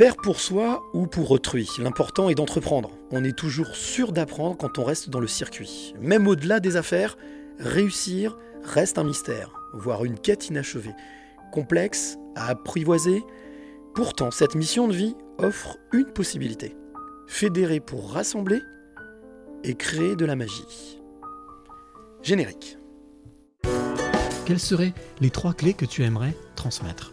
Faire pour soi ou pour autrui, l'important est d'entreprendre. On est toujours sûr d'apprendre quand on reste dans le circuit. Même au-delà des affaires, réussir reste un mystère, voire une quête inachevée. Complexe, à apprivoiser. Pourtant, cette mission de vie offre une possibilité. Fédérer pour rassembler et créer de la magie. Générique. Quelles seraient les trois clés que tu aimerais transmettre?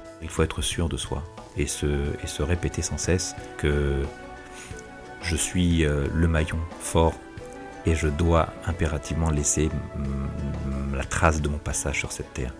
Il faut être sûr de soi et se, et se répéter sans cesse que je suis euh, le maillon fort et je dois impérativement laisser la trace de mon passage sur cette terre.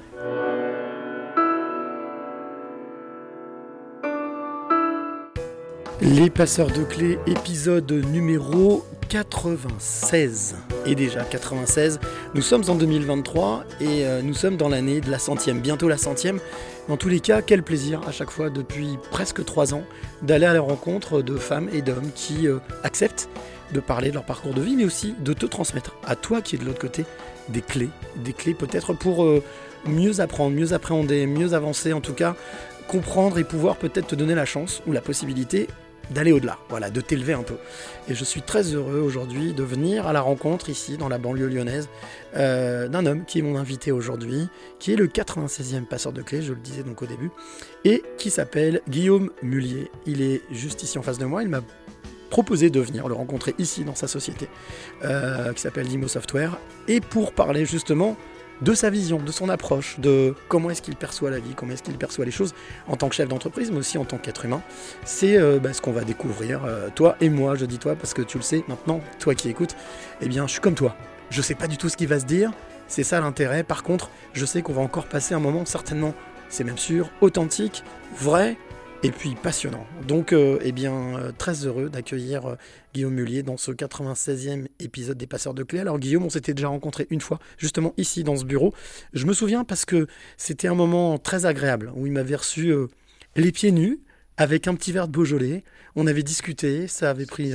Les passeurs de clés, épisode numéro 96. Et déjà 96, nous sommes en 2023 et euh, nous sommes dans l'année de la centième, bientôt la centième. Dans tous les cas, quel plaisir à chaque fois depuis presque trois ans d'aller à la rencontre de femmes et d'hommes qui euh, acceptent de parler de leur parcours de vie, mais aussi de te transmettre. À toi qui es de l'autre côté des clés, des clés peut-être pour euh, mieux apprendre, mieux appréhender, mieux avancer, en tout cas comprendre et pouvoir peut-être te donner la chance ou la possibilité d'aller au-delà, voilà, de t'élever un peu. Et je suis très heureux aujourd'hui de venir à la rencontre ici dans la banlieue lyonnaise euh, d'un homme qui est mon invité aujourd'hui, qui est le 96e passeur de clés, je le disais donc au début, et qui s'appelle Guillaume Mullier. Il est juste ici en face de moi, il m'a proposé de venir le rencontrer ici dans sa société euh, qui s'appelle Limo Software, et pour parler justement de sa vision, de son approche, de comment est-ce qu'il perçoit la vie, comment est-ce qu'il perçoit les choses en tant que chef d'entreprise, mais aussi en tant qu'être humain. C'est euh, bah, ce qu'on va découvrir, euh, toi et moi, je dis toi parce que tu le sais maintenant, toi qui écoutes, eh bien je suis comme toi. Je sais pas du tout ce qui va se dire, c'est ça l'intérêt. Par contre, je sais qu'on va encore passer un moment certainement, c'est même sûr, authentique, vrai, et puis passionnant. Donc, euh, eh bien, euh, très heureux d'accueillir euh, Guillaume Mullier dans ce 96e épisode des Passeurs de Clés. Alors, Guillaume, on s'était déjà rencontré une fois, justement ici dans ce bureau. Je me souviens parce que c'était un moment très agréable où il m'avait reçu les pieds nus avec un petit verre de Beaujolais. On avait discuté, ça avait pris.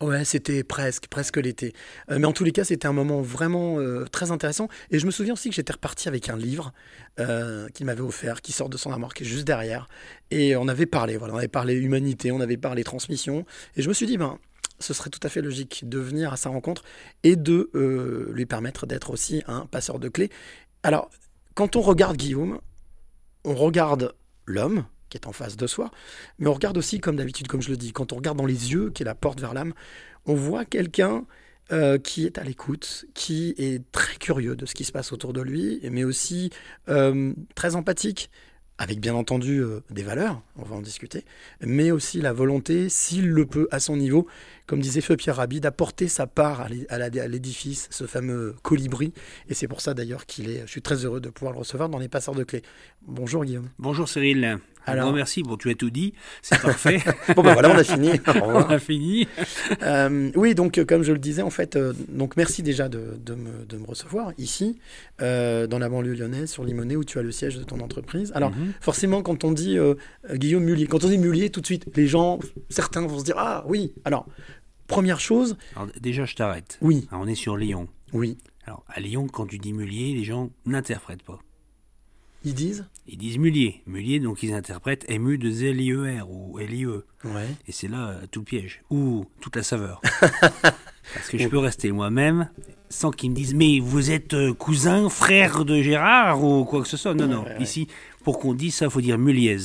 Ouais, c'était presque, presque l'été. Euh, mais en tous les cas, c'était un moment vraiment euh, très intéressant. Et je me souviens aussi que j'étais reparti avec un livre euh, qu'il m'avait offert, qui sort de son armoire, qui est juste derrière. Et on avait parlé, voilà, on avait parlé humanité, on avait parlé transmission. Et je me suis dit, ben, ce serait tout à fait logique de venir à sa rencontre et de lui permettre d'être aussi un passeur de clés. Alors, quand on regarde Guillaume, on regarde l'homme qui est en face de soi, mais on regarde aussi, comme d'habitude, comme je le dis, quand on regarde dans les yeux, qui est la porte vers l'âme, on voit quelqu'un euh, qui est à l'écoute, qui est très curieux de ce qui se passe autour de lui, mais aussi euh, très empathique, avec bien entendu euh, des valeurs, on va en discuter, mais aussi la volonté, s'il le peut, à son niveau, comme disait Feu Pierre Rabhi, d'apporter sa part à l'édifice, ce fameux colibri. Et c'est pour ça d'ailleurs qu'il est. Je suis très heureux de pouvoir le recevoir dans les passeurs de clés. Bonjour Guillaume. Bonjour Cyril. Alors merci. Bon, tu as tout dit. C'est parfait. Bon ben voilà, on a fini. On a fini. Euh, oui, donc euh, comme je le disais, en fait, euh, donc merci déjà de, de me, de me recevoir ici, euh, dans la banlieue lyonnaise, sur Limonest, où tu as le siège de ton entreprise. Alors, Mhm. forcément, quand on dit Guillaume Mullier, quand on dit Mullier, tout de suite, les gens, certains vont se dire Ah oui. Alors, première chose, Alors, déjà, je t'arrête. oui, Alors, on est sur Lyon. oui. Alors, à Lyon, quand tu dis mulier, les gens n'interprètent pas. Ils disent Ils disent mulier. Mulier, donc ils interprètent MU de Z-L-I-E-R ou L-I-E. Ouais. Et c'est là euh, tout le piège. Ou toute la saveur. Parce que je peux rester moi-même sans qu'ils me disent Mais vous êtes euh, cousin, frère de Gérard ou quoi que ce soit. Non, non. ouais, ouais. Ici, pour qu'on dise ça, il faut dire muliez.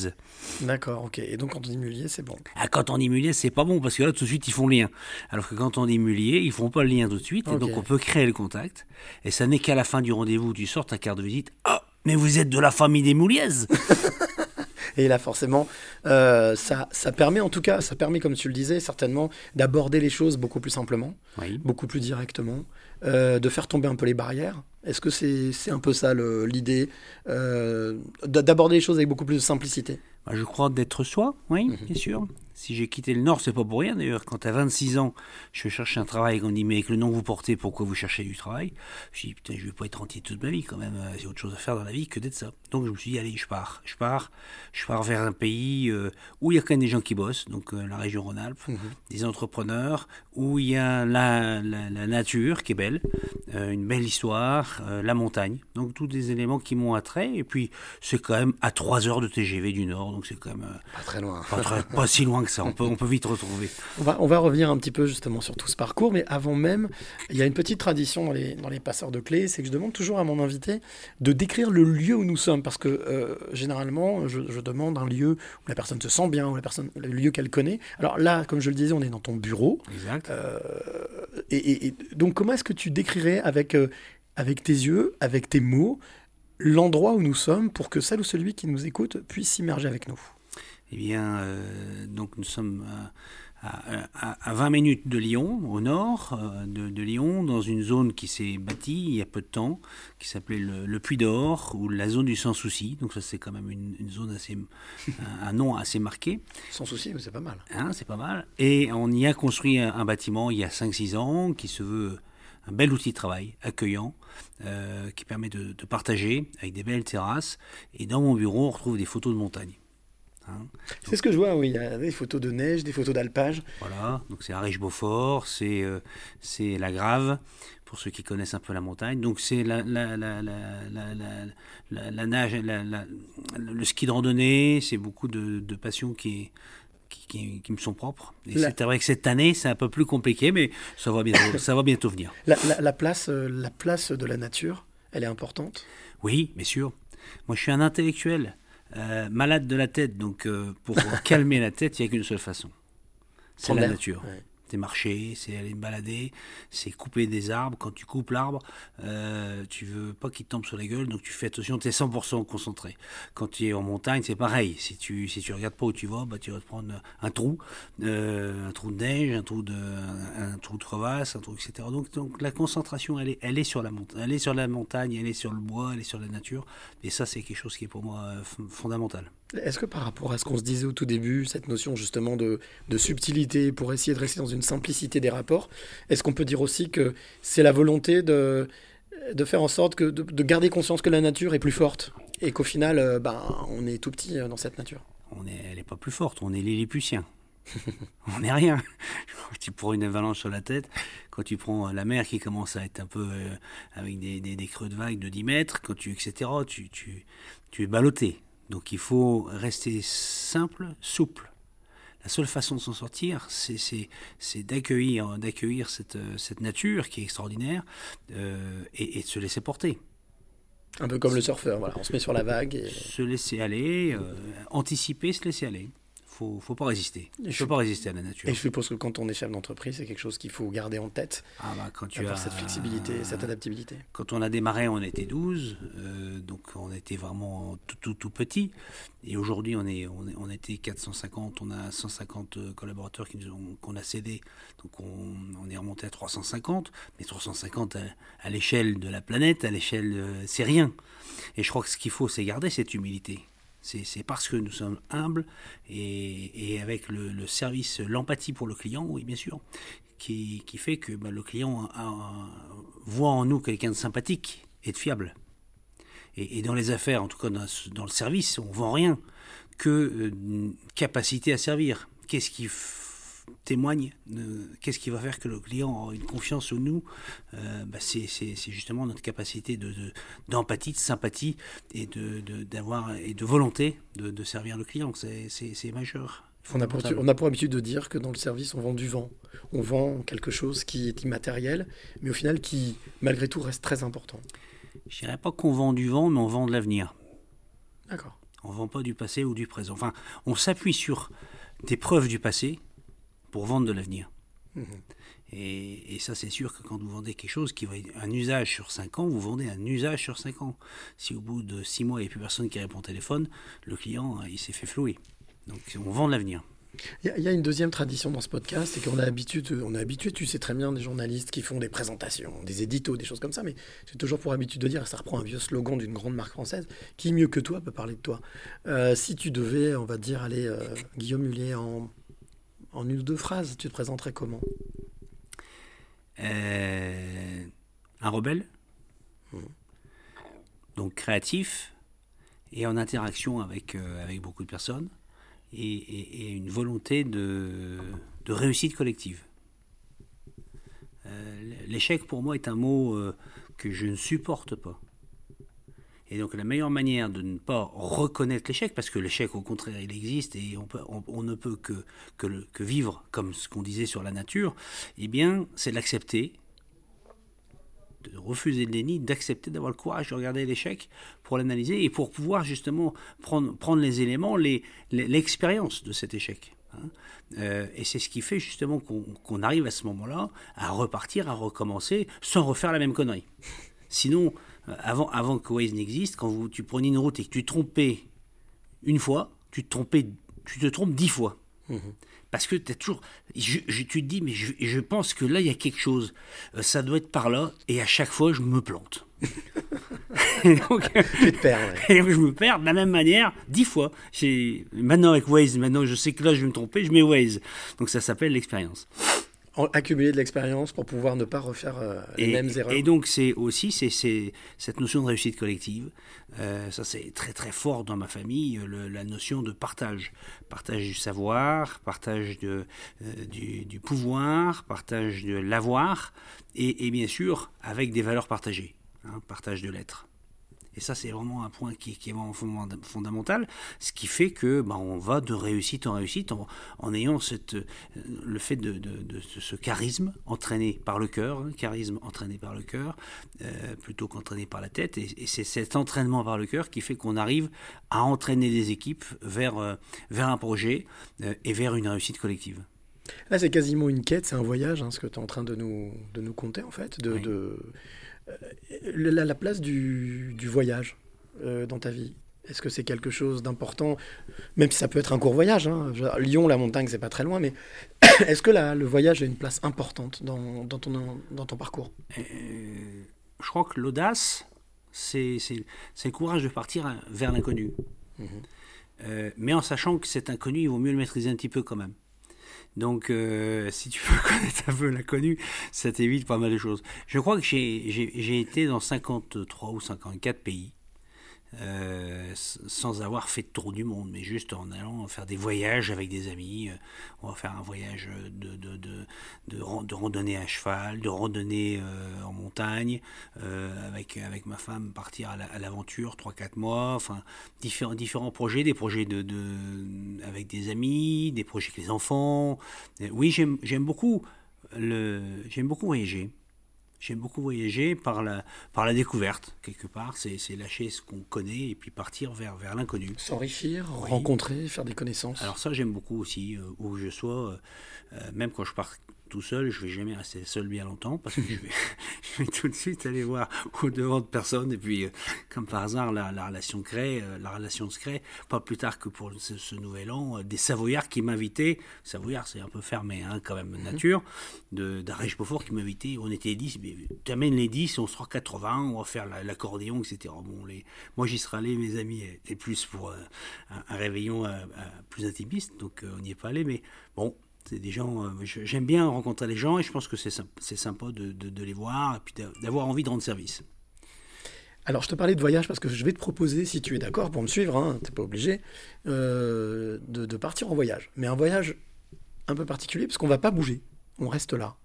D'accord, ok. Et donc, quand on dit Mullier, c'est bon. Ah, quand on dit mulier, c'est pas bon parce que là, tout de suite, ils font lien. Alors que quand on dit mulier, ils font pas le lien tout de suite. Et donc, on peut créer le contact. Et ça n'est qu'à la fin du rendez-vous tu sors ta carte de visite. Ah, mais vous êtes de la famille des Mouliez Et là, forcément, euh, ça, ça permet, en tout cas, ça permet, comme tu le disais, certainement, d'aborder les choses beaucoup plus simplement, Oui. beaucoup plus directement, euh, de faire tomber un peu les barrières. Est-ce que c'est c'est un peu ça l'idée euh, d'a- D'aborder les choses avec beaucoup plus de simplicité? Bah, je crois d'être soi, oui, Mhm. bien sûr. Si j'ai quitté le Nord, c'est pas pour rien d'ailleurs. Quand à 26 ans, je cherche un travail, qu'on me dit mais avec le nom que vous portez, pourquoi vous cherchez du travail? Je dis putain, je vais pas être rentier toute ma vie quand même. J'ai autre chose à faire dans la vie que d'être ça. Donc je me suis dit allez, je pars, je pars, je pars vers un pays euh, où il y a quand même des gens qui bossent, donc euh, la région Rhône-Alpes, Mhm. des entrepreneurs, où il y a la, la- la nature qui est belle, euh, une belle histoire, euh, la montagne. Donc tous des éléments qui m'ont attrait. Et puis c'est quand même à 3 heures de TGV du Nord, donc c'est quand même euh, Pas très loin. pas, très- pas si loin que ça. On peut, on peut vite retrouver. On va, on va revenir un petit peu justement sur tout ce parcours, mais avant même, il y a une petite tradition dans les, dans les passeurs de clés, c'est que je demande toujours à mon invité de décrire le lieu où nous sommes, parce que euh, généralement, je, je demande un lieu où la personne se sent bien, où la personne, le lieu qu'elle connaît. Alors là, comme je le disais, on est dans ton bureau. Exact. Euh, et, et- et donc, comment est-ce que tu décrirais avec, euh, avec tes yeux, avec tes mots, l'endroit où nous sommes pour que celle ou celui qui nous écoute puisse s'immerger avec nous? Eh bien, euh, donc nous sommes à, à- à 20 minutes de Lyon, au nord euh, de, de Lyon, dans une zone qui s'est bâtie il y a peu de temps, qui s'appelait le, le Puy d'Or, ou la zone du sans souci. Donc ça, c'est quand même une, une zone assez, un, un nom assez marqué. Sans souci, mais c'est pas mal. Hein, c'est pas mal. Et on y a construit un, un bâtiment il y a 5-6 ans qui se veut un bel outil de travail, accueillant, euh, qui permet de, de partager avec des belles terrasses. Et dans mon bureau, on retrouve des photos de montagne. Hein. C'est ce que je vois, oui. Il y a des photos de neige, des photos d'alpage. Voilà, donc c'est Ariche-Beaufort, c'est euh, c'est la Grave, pour ceux qui connaissent un peu la montagne. Donc c'est la, la, la, la, la, la- la- la nage, la- la- le ski de randonnée, c'est beaucoup de, de passions qui, qui, qui- qui me sont propres. Et La- c'est vrai que cette année, c'est un peu plus compliqué, mais ça va bientôt, ça va bientôt venir. La, la- la place, euh, la place de la nature, elle est importante? Oui, bien sûr. Moi, je suis un intellectuel, euh, malade de la tête, donc euh, pour calmer la tête, il n'y a qu'une seule façon. C'est la nature. Ouais. C'est marcher, c'est aller me balader, c'est couper des arbres. Quand tu coupes l'arbre, euh, tu veux pas qu'il tombe sur la gueule, donc tu fais attention, tu es 100% concentré. Quand tu es en montagne, c'est pareil. Si tu si regardes pas où tu vas, bah, tu vas te prendre un trou, euh, un trou de neige, un trou de crevasse, un trou etc. Donc la concentration, elle est elle est sur la montagne, elle est sur la montagne, elle est sur le bois, elle est sur la nature. Et ça, c'est quelque chose qui est pour moi euh, fondamental. Est-ce que par rapport à ce qu'on se disait au tout début, cette notion justement de, subtilité pour essayer de rester dans une simplicité des rapports, est-ce qu'on peut dire aussi que c'est la volonté de, faire en sorte que, de, de garder conscience que la nature est plus forte et qu'au final, euh, ben, on est tout petit euh, dans cette nature? On est, elle n'est pas plus forte, on est Lilliputien. on n'est rien. Tu prends une avalanche sur la tête, quand tu prends la mer qui commence à être un peu euh, avec des, des- creux de vagues de 10 mètres, quand tu, etc., tu, tu es ballotté. Donc il faut rester simple, souple. La seule façon de s'en sortir, c'est- d'accueillir d'accueillir cette, cette nature qui est extraordinaire euh, et, et de se laisser porter. Un peu comme le surfeur, voilà, on se met sur la vague et Se laisser aller, euh, anticiper, se laisser aller. Faut, faut pas résister. Il je- faut pas résister à la nature. Et je suppose que quand on est chef d'entreprise, c'est quelque chose qu'il faut garder en tête, Ah bah, quand tu avoir as cette flexibilité, cette adaptabilité. Quand on a démarré, on était 12, euh, donc on était vraiment tout tout, tout petit. Et aujourd'hui, on est, on est on était 450, on a 150 euh, collaborateurs qui nous ont qu'on a cédé, donc on, on est remonté à 350. Mais 350 à, à l'échelle de la planète, à l'échelle, euh, c'est rien. Et je crois que ce qu'il faut, c'est garder cette humilité. C'est parce que nous sommes humbles et, avec le, service, l'empathie pour le client, oui, bien sûr, qui, fait que bah, le client voit en nous quelqu'un de sympathique et de fiable. Et, dans les affaires, en tout cas dans, le service, on vend rien que euh, capacité à servir. Qu'est-ce qui témoigne de- Qu'est-ce qui va faire que le client a une confiance en nous Euh, bah, c'est, justement notre capacité de, de- d'empathie, de sympathie et de, d'avoir et de volonté de, de servir le client. C'est, majeur. On a, pour, on a pour habitude de dire que dans le service, on vend du vent. On vend quelque chose qui est immatériel, mais au final qui, malgré tout, reste très important. Je dirais pas qu'on vend du vent, mais on vend de l'avenir. D'accord. On ne vend pas du passé ou du présent. Enfin, on s'appuie sur des preuves du passé pour vendre de l'avenir. Mhm. Et, et ça, c'est sûr que quand vous vendez quelque chose qui va être un usage sur 5 ans, vous vendez un usage sur 5 ans. Si au bout de 6 mois, il n'y a plus personne qui répond au téléphone, le client, euh, il s'est fait flouer. Donc, on vend de l'avenir. Il y, a- a une deuxième tradition dans ce podcast, c'est qu'on a habitude, on est habitué, tu sais très bien, des journalistes qui font des présentations, des éditos, des choses comme ça, mais j'ai toujours pour habitude de dire, ça reprend un vieux slogan d'une grande marque française, qui mieux que toi peut parler de toi? Euh, si tu devais, on va dire, aller, euh, Guillaume Mullier, en En une ou deux phrases, tu te présenterais comment? Euh, un rebelle, donc créatif et en interaction avec, euh, avec beaucoup de personnes et, et- et une volonté de, de réussite collective. Euh, L'échec pour moi est un mot que je ne supporte pas. Et donc la meilleure manière de ne pas reconnaître l'échec, parce que l'échec au contraire il existe et on, ne peut que, vivre comme ce qu'on disait sur la nature, eh bien c'est de l'accepter, de refuser le déni, d'accepter d'avoir le courage de regarder l'échec pour l'analyser et pour pouvoir justement prendre, les éléments, l'expérience de cet échec. hein. Euh, et c'est ce qui fait justement qu'on arrive à ce moment-là à repartir, à recommencer, sans refaire la même connerie. Sinon, avant, avant que Waze n'existe, quand vous, tu prenais une route et que tu trompais une fois, tu te, trompais, tu te trompes dix fois. Parce que as toujours, je, je- tu te dis, mais je, je pense que là, il y a quelque chose. Euh, ça doit être par là. Et à chaque fois, je me plante. Et donc, Tu te perds, ouais. et donc, je me perds de la même manière dix fois. Maintenant, avec Waze, maintenant, je sais que là, je vais me tromper, je mets Waze. Donc, ça s'appelle l'expérience. Accumuler de l'expérience pour pouvoir ne pas refaire euh, les Et, mêmes erreurs. et donc c'est aussi c'est, cette notion de réussite collective. Euh, ça c'est très très fort dans ma famille, le- la notion de partage, partage du savoir, partage de, euh, du, du pouvoir, partage de l'avoir, et, et bien sûr avec des valeurs partagées, hein, partage de l'être. Et ça, c'est vraiment un point qui, qui est vraiment fondament- fondamental, ce qui fait que bah, on va de réussite en réussite en, en ayant cette, euh, le fait de, de- de ce charisme entraîné par le cœur, hein, charisme entraîné par le cœur, euh, plutôt qu'entraîné par la tête. Et, et c'est cet entraînement par le cœur qui fait qu'on arrive à entraîner des équipes vers, euh, vers un projet euh, et vers une réussite collective. Là, c'est quasiment une quête, c'est un voyage, hein, ce que tu es en train de nous, de nous conter, en fait. De, Oui. de- la, la place du, du voyage euh, dans ta vie. Est-ce que c'est quelque chose d'important? Même si ça peut être un court voyage. hein. Lyon, la montagne, c'est pas très loin, mais est-ce que la- le voyage a une place importante dans, dans ton, dans ton parcours? Euh, je crois que l'audace, c'est le courage de partir vers l'inconnu. Euh, mais en sachant que cet inconnu, il vaut mieux le maîtriser un petit peu quand même. Donc, euh, si tu veux connaître un peu l'inconnu, ça t'évite pas mal de choses. Je crois que j'ai- été dans 53 ou 54 pays. Euh, sans avoir fait de tour du monde, mais juste en allant faire des voyages avec des amis. Euh, On va faire un voyage de, de, de, de, ran- de randonnée à cheval, de randonnée euh, en montagne, avec, avec ma femme partir à la- l'aventure 3-4 mois, enfin différents, différents projets, des projets de, de, avec des amis, des projets avec les enfants. Oui, j'aime beaucoup, le, beaucoup voyager. J'aime beaucoup voyager par la, par la découverte, quelque part. C'est lâcher ce qu'on connaît et puis partir vers, vers l'inconnu. S'enrichir, Oui. rencontrer, faire des connaissances. Alors ça, j'aime beaucoup aussi, euh, où je sois, euh, euh, même quand je pars tout seul, je vais jamais rester seul bien longtemps, parce que je vais, je vais tout de suite aller voir au devant de personne, et puis, euh, comme par hasard, la, la relation crée, euh, la relation se crée, pas plus tard que pour ce, ce nouvel an, euh, des Savoyards qui m'invitaient, Savoyard c'est un peu fermé, hein, quand même, nature, de d'Arèche Beaufort qui m'invitait, on était 10, mais tu amènes les 10, on sera 80, on va faire la- l'accordéon, etc. Bon, les, moi j'y serais allé, mes amis étaient plus pour un, un réveillon plus intimiste, donc on n'y est pas allé, mais bon, c'est des gens, euh, j'aime bien rencontrer les gens et je pense que c'est symp- c'est sympa de, les voir et puis d'a- d'avoir envie de rendre service. Alors, je te parlais de voyage parce que je vais te proposer, si tu es d'accord pour me suivre, hein, t'es pas obligé, euh, de, partir en voyage. Mais un voyage un peu particulier parce qu'on va pas bouger, on reste là.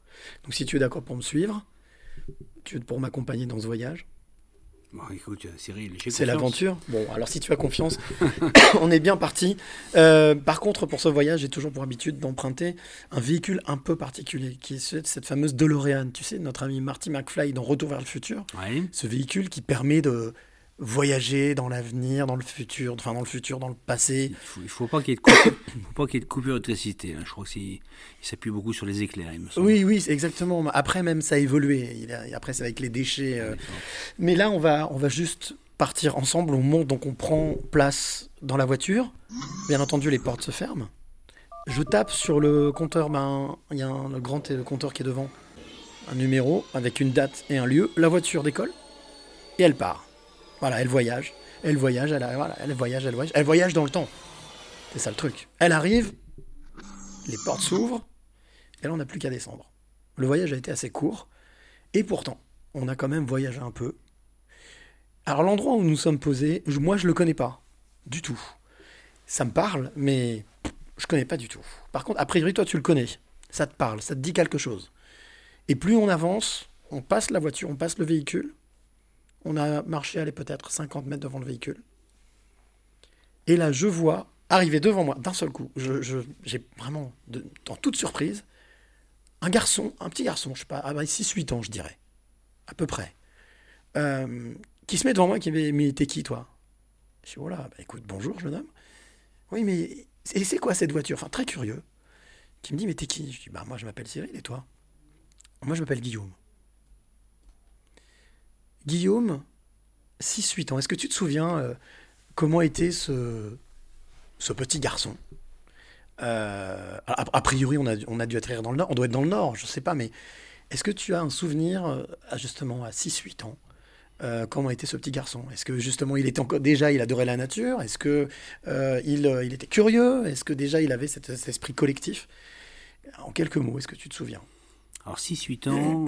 Donc, si tu es d'accord pour me suivre, tu es pour m'accompagner dans ce voyage. Bon, écoute, Cyril, C'est l'aventure. Bon, alors si tu as confiance, on est bien parti. Euh, par contre, pour ce voyage, j'ai toujours pour habitude d'emprunter un véhicule un peu particulier, qui est ce- cette fameuse DeLorean. Tu sais, notre ami Marty McFly dans Retour vers le futur. Ouais. Ce véhicule qui permet de voyager dans l'avenir, dans le futur, enfin dans le futur, dans le passé. Il faut, il faut pas qu'il y ait de coupure, il faut pas qu'il y ait de coupure d'électricité. hein. Je crois qu'il s'appuie beaucoup sur les éclairs, il me semble. Oui, oui, exactement. Après, même, ça a évolué. Il a- après, c'est avec les déchets. euh. Mais là, on va, on va juste partir ensemble. On monte, donc on prend place dans la voiture. Bien entendu, les portes se ferment. Je tape sur le compteur. Ben, il y a un, le grand t- compteur qui est devant. Un numéro avec une date et un lieu. La voiture décolle et elle part. Voilà, elle voyage. Elle voyage, elle, voilà, elle voyage, elle voyage. Elle voyage dans le temps. C'est ça le truc. Elle arrive. les portes s'ouvrent, et là on n'a plus qu'à descendre. Le voyage a été assez court, et pourtant, on a quand même voyagé un peu. Alors l'endroit où nous sommes posés, moi je le connais pas, du tout. Ça me parle, mais je connais pas du tout. Par contre, a priori, toi tu le connais. Ça te parle, ça te dit quelque chose. Et plus on avance, on passe la voiture, on passe le véhicule. On a marché, allez, peut-être 50 mètres devant le véhicule. Et là, je vois arriver devant moi, d'un seul coup, j'ai vraiment, de- en toute surprise, un garçon, un petit garçon, je sais pas, 6-8 ans, je dirais, à peu près, euh, qui se met devant moi et qui me dit Mais t'es qui, toi? Je dis Oh là, bah, écoute, bonjour, jeune homme. Oui, mais et c'est quoi cette voiture? Enfin, très curieux. Qui me dit Mais t'es qui? Je dis Bah, moi, je m'appelle Cyril, et toi Moi, je m'appelle Guillaume. Guillaume, 6-8 ans, est-ce que tu te souviens euh, comment était ce, ce petit garçon? Euh, a, priori, on a, on a dû atterrir dans le nord, on doit être dans le nord, je sais pas, mais est-ce que tu as un souvenir, euh, justement, à 6-8 ans comment était ce petit garçon? Est-ce que justement il était encore déjà il adorait la nature? Est-ce que il, il était curieux? Est-ce que déjà il avait cet, esprit collectif? En quelques mots, est-ce que tu te souviens? Alors 6-8 ans,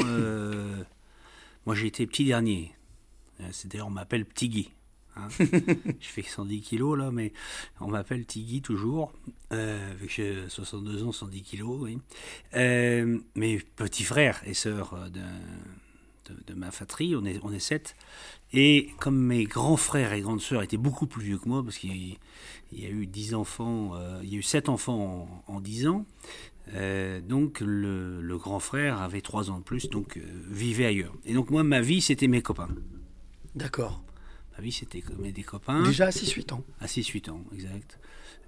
moi j'ai été petit dernier. Euh, C'est-à-dire on m'appelle Petit Guy. hein. je fais 110 kilos là, mais on m'appelle Petit Guy toujours. Euh, j'ai 62 ans, 110 kilos, oui. Euh, mes petits frères et sœurs euh, de, de, de ma fratrie, on est, on est sept. Et comme mes grands frères et grandes sœurs étaient beaucoup plus vieux que moi, parce qu'il y, a- il y a eu 10 enfants, euh, il y a eu 7 enfants en, en 10 ans, euh, donc le, le grand frère avait 3 ans de plus, donc euh, vivait ailleurs. Et donc moi, ma vie, c'était mes copains. D'accord. Ma vie, c'était des copains. Déjà à 6-8 ans. À 6-8 ans, exact.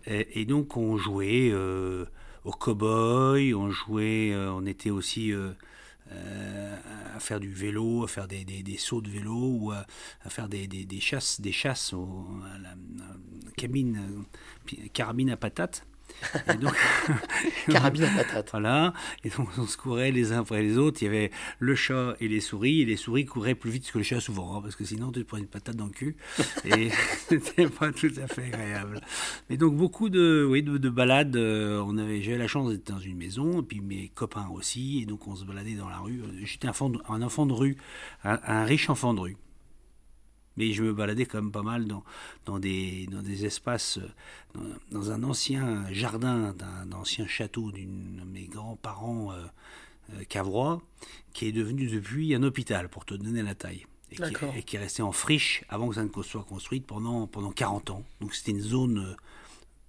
Et, et donc on jouait euh, au cow-boy, on jouait, on était aussi à faire du vélo, à faire des, des- des sauts de vélo ou à, à faire des, chasses, des chasses au, à la, à la cabine, carabine à patate. Et donc- Carabine à patate. Voilà. Et donc on se courait les uns après les autres. Il y avait le chat et les souris. Et les souris couraient plus vite que le chat souvent, hein, parce que sinon tu te prends une patate dans le cul. Et c'était pas tout à fait agréable. Mais donc beaucoup de, oui, de, de balades. euh, on avait, j'avais la chance d'être dans une maison, et puis mes copains aussi. Et donc on se baladait dans la rue. J'étais un, enfant de- un enfant de rue, un, un riche enfant de rue. Mais je me baladais quand même pas mal dans, dans, des, dans des espaces, euh, dans, dans un ancien jardin d'un ancien château d'une de mes grands-parents euh, euh, cavrois, qui est devenu depuis un hôpital, pour te donner la taille. Et qui, et qui est resté en friche avant que ça ne soit construite pendant, pendant 40 ans. Donc c'était une zone euh,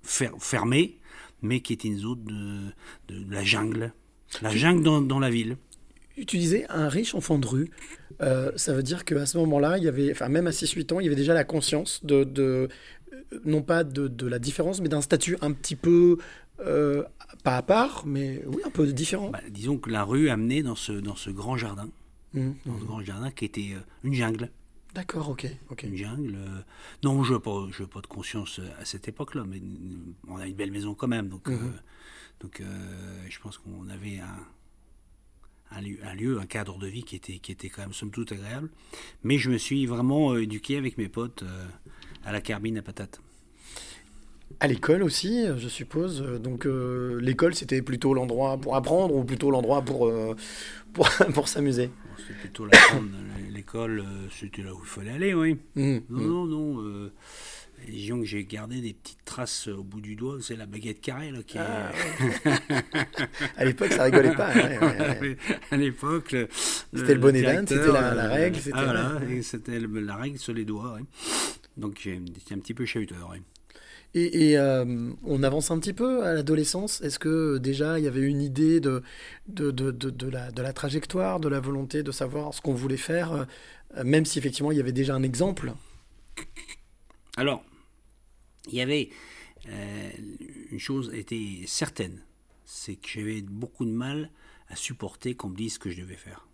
fer- fermée, mais qui était une zone de, de, de la jungle. La jungle dans, dans la ville. Tu disais un riche enfant de rue. Euh, ça veut dire qu'à ce moment-là, il y avait, enfin même à 6-8 ans, il y avait déjà la conscience de, de euh, non pas de, de la différence, mais d'un statut un petit peu euh, pas à part, mais oui un peu différent. Bah, disons que la rue amenait dans ce, dans ce grand jardin, Mhm, dans ce grand jardin qui était euh, une jungle. D'accord, ok, ok. Une jungle. Non, je n'ai pas, je pas de conscience à cette époque-là, mais on a une belle maison quand même. Donc, euh, donc euh, je pense qu'on avait un, un, lieu, un lieu, un cadre de vie qui était, qui était quand même somme toute agréable. Mais je me suis vraiment euh, éduqué avec mes potes euh, à la carbine à patate. À l'école aussi, je suppose. Donc euh, l'école, c'était plutôt l'endroit pour apprendre ou plutôt l'endroit pour, euh, pour, pour s'amuser? C'était plutôt la grande- l'école, c'était là où il fallait aller, oui. Non, mhm. non, non. euh, disons que j'ai gardé des petites traces au bout du doigt. C'est la baguette carrée là, qui est. Ah, À l'époque, ça rigolait pas. ouais, ouais, ouais. à l'époque, C'était le directeur, c'était la- la euh, règle, c'était- ah, voilà, c'était le- la règle sur les doigts. Donc j'étais un petit peu chahuteur. Et, et, euh, on avance un petit peu à l'adolescence? Est-ce que déjà il y avait une idée de, de, de, de, de la, de la trajectoire, de la volonté de savoir ce qu'on voulait faire, euh, même si effectivement il y avait déjà un exemple? Alors, il y avait euh, une chose était certaine, c'est que j'avais beaucoup de mal à supporter qu'on me dise ce que je devais faire.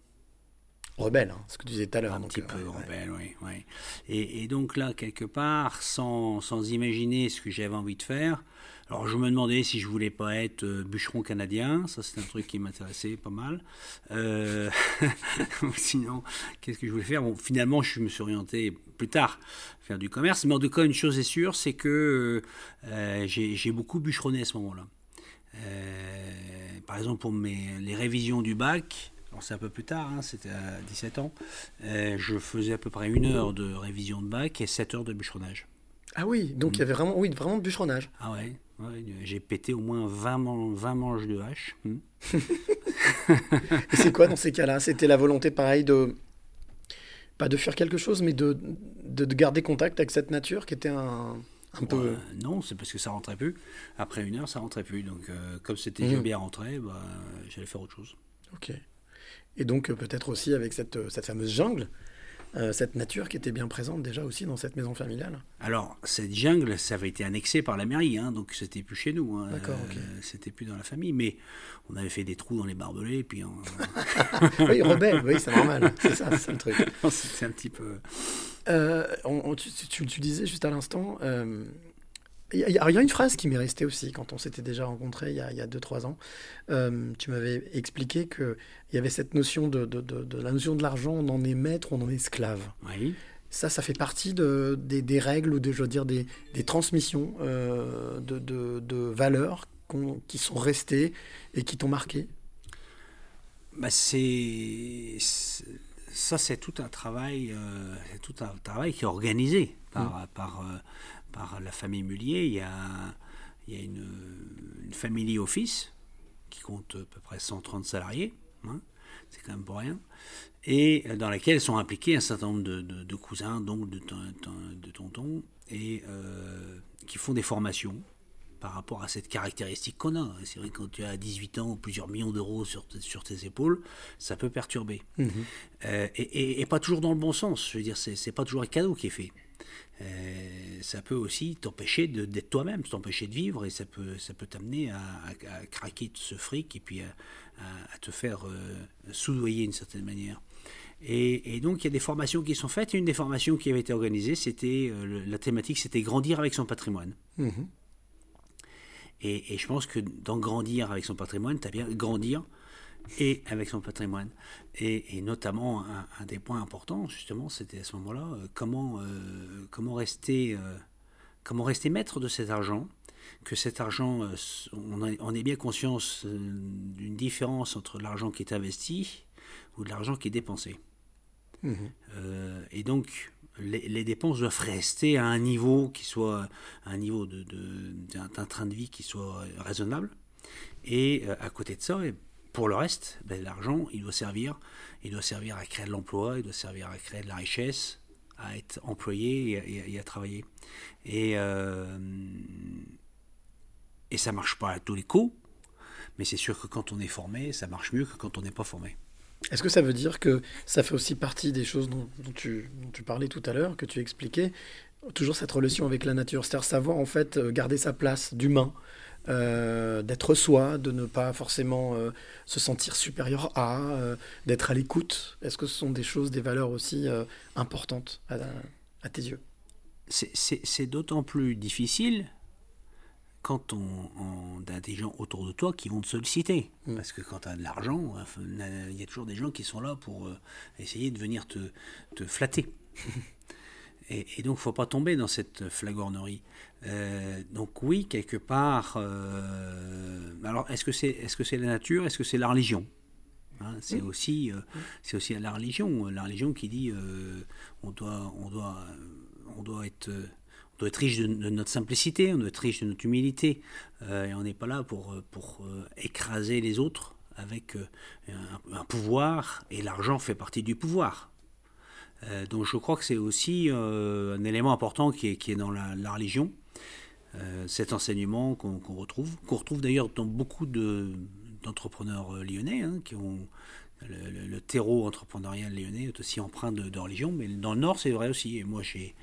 Rebelle, hein, ce que tu disais tout à l'heure. Un donc, petit euh, peu ouais, ouais. rebelle, oui. Et, et donc là, quelque part, sans, sans imaginer ce que j'avais envie de faire, alors je me demandais si je voulais pas être euh, bûcheron canadien, ça c'est un truc qui m'intéressait pas mal. Euh, sinon, qu'est-ce que je voulais faire? Bon, finalement, je me suis orienté plus tard faire du commerce, mais en tout cas, une chose est sûre, c'est que euh, j'ai beaucoup bûcheronné à ce moment-là. Euh, par exemple, pour mes, les révisions du bac, c'est un peu plus tard, hein, c'était à 17 ans, euh, je faisais à peu près une heure de révision de bac et 7 heures de bûcheronnage. Ah oui, donc il y avait vraiment, oui, vraiment bûcheronnage. Ah ouais, ouais, j'ai pété au moins 20, man- 20 manches de hache. Et c'est quoi dans ces cas-là? C'était la volonté, pareil, de pas de faire quelque chose, mais de, de, de garder contact avec cette nature qui était un, un peu. Euh, non, c'est parce que ça rentrait plus. Après une heure, ça rentrait plus. Donc, euh, comme c'était Mhm. bien rentré, bah, j'allais faire autre chose. Ok. Et donc euh, peut-être aussi avec cette, euh, cette fameuse jungle, euh, cette nature qui était bien présente déjà aussi dans cette maison familiale. Alors, cette jungle, ça avait été annexé par la mairie, hein, donc c'était plus chez nous. hein. D'accord, ok. Euh, c'était plus dans la famille, mais on avait fait des trous dans les barbelés, puis on- oui, rebelle, oui, c'est normal. C'est ça, c'est le truc. c'était un petit peu. Euh, on- on- tu, tu- tu disais juste à l'instant, il y, a- il y a une phrase qui m'est restée aussi quand on s'était déjà rencontrés il y a 2-3 ans. Euh, tu m'avais expliqué qu'il y avait cette notion de, de- de- de la notion de l'argent, on en est maître, on en est esclave. Oui. Ça, ça fait partie de, des, des règles ou de, je veux dire, des, des transmissions euh, de, valeurs qui sont restées et qui t'ont marqué? Bah, c'est ça, c'est tout un travail, euh, tout un travail qui est organisé par, par, euh, par la famille Mullier. Il y a, une, une family office qui compte à peu près 130 salariés. hein. c'est quand même pour rien. Et dans laquelle sont impliqués un certain nombre de, cousins, donc de, de tontons, et euh, qui font des formations par rapport à cette caractéristique qu'on a. C'est vrai que quand tu as 18 ans, plusieurs millions d'euros sur, tes- sur tes épaules, ça peut perturber. Euh, et, et- et pas toujours dans le bon sens. Je veux dire, c'est pas toujours un cadeau qui est fait. Euh, ça peut aussi t'empêcher d'être toi-même, t'empêcher de vivre, et ça peut, ça peut t'amener à, à- à craquer ce fric et puis à, te faire euh, soudoyer d'une certaine manière. Et, et donc il y a des formations qui sont faites. Et une des formations qui avait été organisée, c'était euh, la thématique, c'était grandir avec son patrimoine. Mhm. Et, et je pense que dans grandir avec son patrimoine, tu as bien grandir et avec son patrimoine. Et, et notamment, un, un des points importants, justement, c'était à ce moment-là, euh, comment, euh, comment, rester, euh, comment rester maître de cet argent, que cet argent, on, a- on ait bien conscience d'une différence entre l'argent qui est investi ou de l'argent qui est dépensé. Euh, et donc, les, dépenses doivent rester à un niveau qui soit un niveau de, d'un, train de vie qui soit raisonnable. Et euh, à côté de ça, et pour le reste, ben, l'argent, il doit servir, il doit servir à créer de l'emploi, il doit servir à créer de la richesse, à être employé et à travailler. Et, euh, et ça marche pas à tous les coups, mais c'est sûr que quand on est formé, ça marche mieux que quand on n'est pas formé. Est-ce que ça veut dire que ça fait aussi partie des choses dont, tu, dont tu parlais tout à l'heure, que tu expliquais, toujours cette relation avec la nature, c'est-à-dire savoir en fait euh, garder sa place d'humain, euh, d'être soi, de ne pas forcément euh, se sentir supérieur à, d'être à l'écoute. Est-ce que ce sont des choses, des valeurs aussi importantes à, à tes yeux? C'est d'autant plus difficile quand on, on a des gens autour de toi qui vont te solliciter. Parce que quand tu as de l'argent, il y a toujours des gens qui sont là pour euh, essayer de venir te, te flatter. et, et donc, il ne faut pas tomber dans cette flagornerie. Euh, donc oui, quelque part... euh, alors, est-ce que c'est est -ce c'est la nature? Est-ce que c'est la religion? Hein, c'est aussi, euh, c'est aussi la religion, la religion qui dit euh, on doit, on doit, on doit être, euh, doit être riche de, notre simplicité, on doit être riche de notre humilité, euh, et on n'est pas là pour, euh, pour euh, écraser les autres avec un, pouvoir, et l'argent fait partie du pouvoir. Donc je crois que c'est aussi un élément important qui est, qui est dans la, religion, cet enseignement qu'on qu'on retrouve, qu'on retrouve d'ailleurs dans beaucoup de- d'entrepreneurs lyonnais, hein, qui ont le, terreau entrepreneurial lyonnais est aussi empreint de, de religion, mais dans le Nord c'est vrai aussi. Et moi j'ai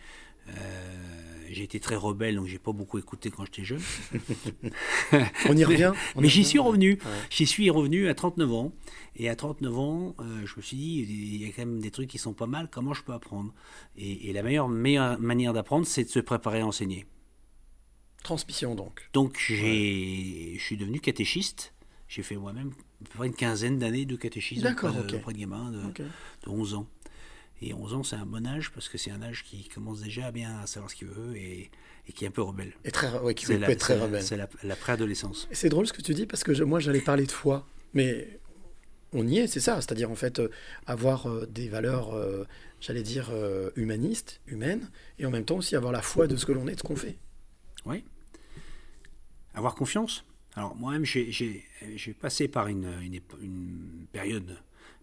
j'ai été très rebelle, donc j'ai pas beaucoup écouté quand j'étais jeune. On y revient, on mais j'y suis revenu. ouais. J'y suis revenu à 39 ans. Et à 39 ans, euh, je me suis dit, il y a quand même des trucs qui sont pas mal, comment je peux apprendre? Et, et la meilleure, meilleure manière d'apprendre, c'est de se préparer à enseigner. Transmission donc. Donc j'ai, je suis devenu catéchiste. J'ai fait moi-même à peu près une quinzaine d'années de catéchisme D'accord, auprès de, ok. auprès de gamins de, de 11 ans. Et 11 ans, c'est un bon âge parce que c'est un âge qui commence déjà à bien à savoir ce qu'il veut et, et qui est un peu rebelle. Et très, ouais, qui peut la- être très rebelle. C'est la, la préadolescence. C'est drôle ce que tu dis parce que je- moi j'allais parler de foi, mais on y est, c'est ça. C'est-à-dire en fait euh, avoir euh, des valeurs, euh, j'allais dire humanistes, humaines, et en même temps aussi avoir la foi de ce que l'on est, de ce qu'on fait. Oui. Avoir confiance. Alors moi-même, j'ai- passé par une, une, période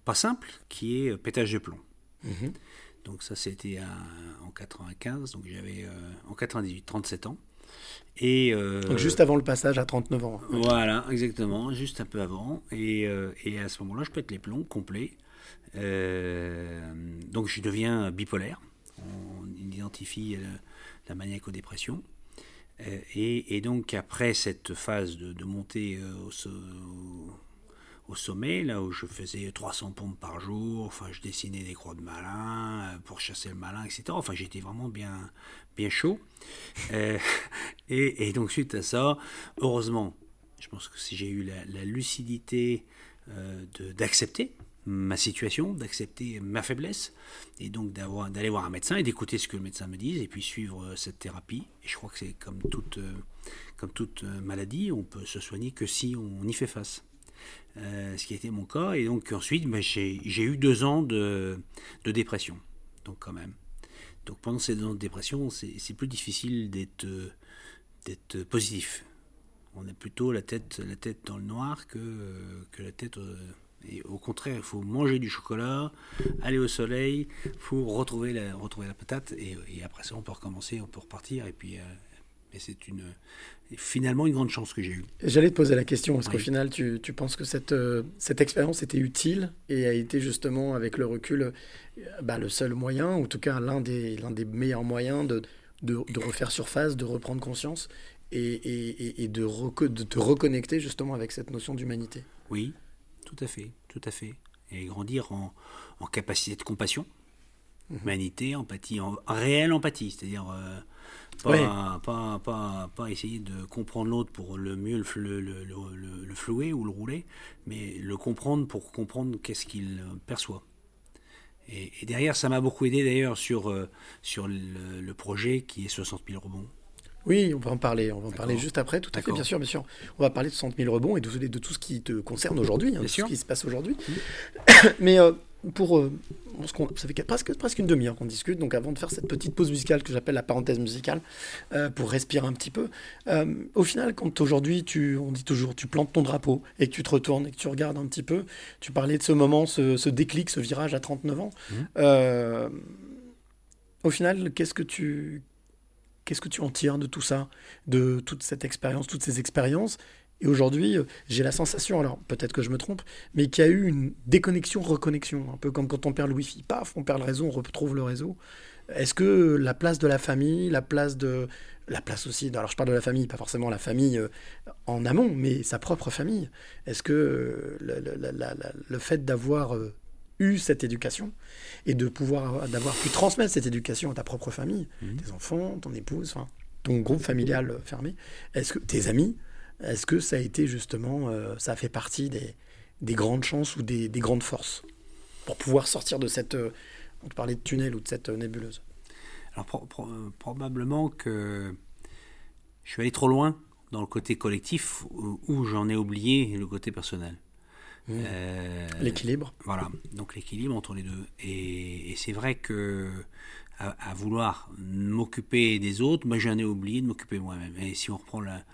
pas simple qui est pétage de plomb. Mhm. Donc ça, c'était en 95, donc j'avais euh, en 98, 37 ans. Et euh, Donc juste avant le passage à 39 ans. Voilà, exactement, juste un peu avant. Et, euh, et à ce moment-là, je pète les plombs complets. Donc je deviens bipolaire. On identifie la maniaco-dépression. Et, et donc après cette phase de, de montée au, au- au sommet, là où je faisais 300 pompes par jour, enfin je dessinais des croix de malin euh, pour chasser le malin, etc. Enfin j'étais vraiment bien, bien chaud. Euh, et, et donc suite à ça, heureusement, je pense que si j'ai eu la, lucidité euh, d'accepter ma situation, d'accepter ma faiblesse, et donc d'aller voir un médecin et d'écouter ce que le médecin me dise, et puis suivre euh, cette thérapie. Et je crois que c'est comme toute, comme toute maladie, on peut se soigner que si on y fait face. Euh, ce qui été mon cas, et donc ensuite, ben, j'ai eu deux ans de, dépression, donc quand même. Donc pendant ces deux ans de dépression, c'est plus difficile d'être euh, positif. On a plutôt la tête, la tête dans le noir que, euh, que la tête. euh, et au contraire, il faut manger du chocolat, aller au soleil, il faut retrouver la, retrouver la patate, et, après ça, on peut recommencer, on peut repartir, et puis. euh, et c'est une, finalement une grande chance que j'ai eue. J'allais te poser la question, est-ce qu'au Oui. final tu, tu penses que cette, euh, cette expérience était utile et a été justement avec le recul euh, bah, le seul moyen, ou en tout cas l'un des, l'un des meilleurs moyens de, de, de refaire surface, de reprendre conscience et, et, et- de, reco- de te reconnecter justement avec cette notion d'humanité? Oui, tout à fait, tout à fait. Et grandir en, en capacité de compassion, humanité, empathie, en, en réelle empathie, c'est-à-dire euh, pas, Ouais. pas, pas, pas essayer de comprendre l'autre pour le mieux le, le, le, le- flouer ou le rouler, mais le comprendre pour comprendre qu'est-ce qu'il euh, perçoit. Et, et derrière, ça m'a beaucoup aidé d'ailleurs sur, euh, sur le, projet qui est 60 000 rebonds. Oui, on va en parler. On va en parler juste après, tout à fait, bien sûr, bien sûr. On va parler de 60 000 rebonds et de, de tout ce qui te concerne aujourd'hui, hein, de sûr. ce qui se passe aujourd'hui. Mais euh, pour. euh, ça fait presque, presque une demi-heure qu'on discute, donc avant de faire cette petite pause musicale que j'appelle la parenthèse musicale, euh, pour respirer un petit peu, euh, au final, quand aujourd'hui, tu, on dit toujours, tu plantes ton drapeau et que tu te retournes et que tu regardes un petit peu, tu parlais de ce moment, ce, ce déclic, ce virage à 39 ans. Mhm. Euh, au final, qu'est-ce que tu qu'est-ce que tu en tires de tout ça, de toute cette expérience, toutes ces expériences? Et aujourd'hui, euh, j'ai la sensation, alors peut-être que je me trompe, mais qu'il y a eu une déconnexion, reconnexion, un peu comme quand on perd le Wi-Fi, paf, on perd le réseau, on retrouve le réseau. Est-ce que la place de la famille, la place de la place aussi, alors je parle de la famille, pas forcément la famille euh, en amont, mais sa propre famille. Est-ce que euh, le, le- la- la- la- le fait d'avoir eu cette éducation et de pouvoir d'avoir pu transmettre cette éducation à ta propre famille, tes enfants, ton épouse, enfin, ton groupe familial fermé, est-ce que tes amis, est-ce que ça a été justement, euh, ça a fait partie des, des grandes chances ou des, des grandes forces pour pouvoir sortir de cette, euh, on te parlait de tunnel ou de cette euh, nébuleuse? Alors pro- pro- euh, probablement que je suis allé trop loin dans le côté collectif où, où j'en ai oublié le côté personnel. Mmh. Euh, L'équilibre. Voilà, donc l'équilibre entre les deux. Et, et c'est vrai que à, à vouloir m'occuper des autres, moi j'en ai oublié de m'occuper moi-même. Et si on reprend la,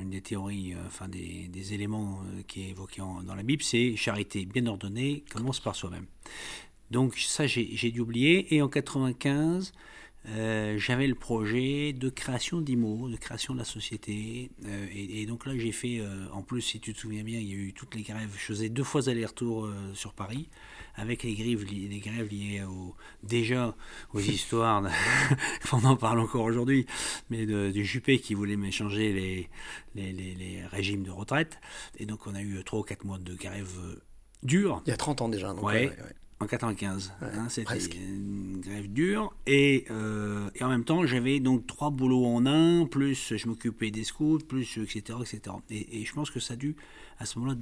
une des théories, euh, enfin des, éléments euh, qui est évoqué dans la Bible, c'est charité bien ordonnée commence par soi-même. Donc ça j'ai dû oublier. Et en 95, euh, j'avais le projet de création d'IMO, de création de la société. Et, donc là, j'ai fait, en plus, si tu te souviens bien, il y a eu toutes les grèves. Je faisais deux fois aller-retour sur Paris, avec les grèves, li- les grèves liées au, déjà aux histoires, de- on en parle encore aujourd'hui, mais de, de Juppé qui voulait m'échanger les, les, les, les régimes de retraite. Et donc, on a eu trois ou quatre mois de grève euh, dure. Il y a 30 ans déjà. donc, Ouais. ouais, ouais. En 95. Ouais, hein, C'était une grève dure. Et, euh, et en même temps, j'avais donc trois boulots en un, plus je m'occupais des scouts, plus etc. etc. Et, et je pense que ça a dû, à ce moment-là,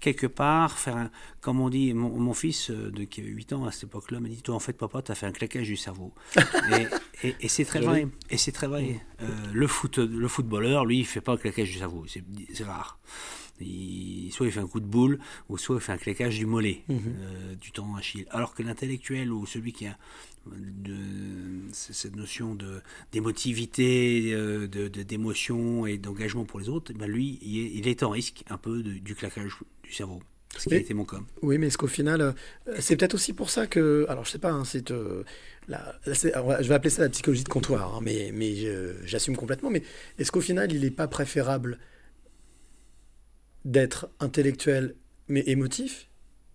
quelque part, faire un. Comme on dit, mon, mon fils, euh, de, qui avait 8 ans à cette époque-là, m'a dit Toi, en fait, papa, t'as fait un claquage du cerveau. et et- et c'est très vrai. Et c'est très vrai. Euh, le, foot, le footballeur, lui, il fait pas un claquage du cerveau. C'est rare. Il- soit il fait un coup de boule, ou soit il fait un claquage du mollet, euh, du tendon d'Achille. Alors que l'intellectuel ou celui qui a de, cette notion de d'émotivité, euh, de de- d'émotion et d'engagement pour les autres, ben lui, il est, il est en risque un peu du claquage du cerveau. Ce qui a Mais- été mon cas. Oui, mais est-ce qu'au final, euh, c'est peut-être aussi pour ça que, alors je sais pas, hein, c'est, euh, je vais appeler ça la psychologie de comptoir, hein, mais, mais j'assume complètement. Mais est-ce qu'au final, il n'est pas préférable d'être intellectuel mais émotif,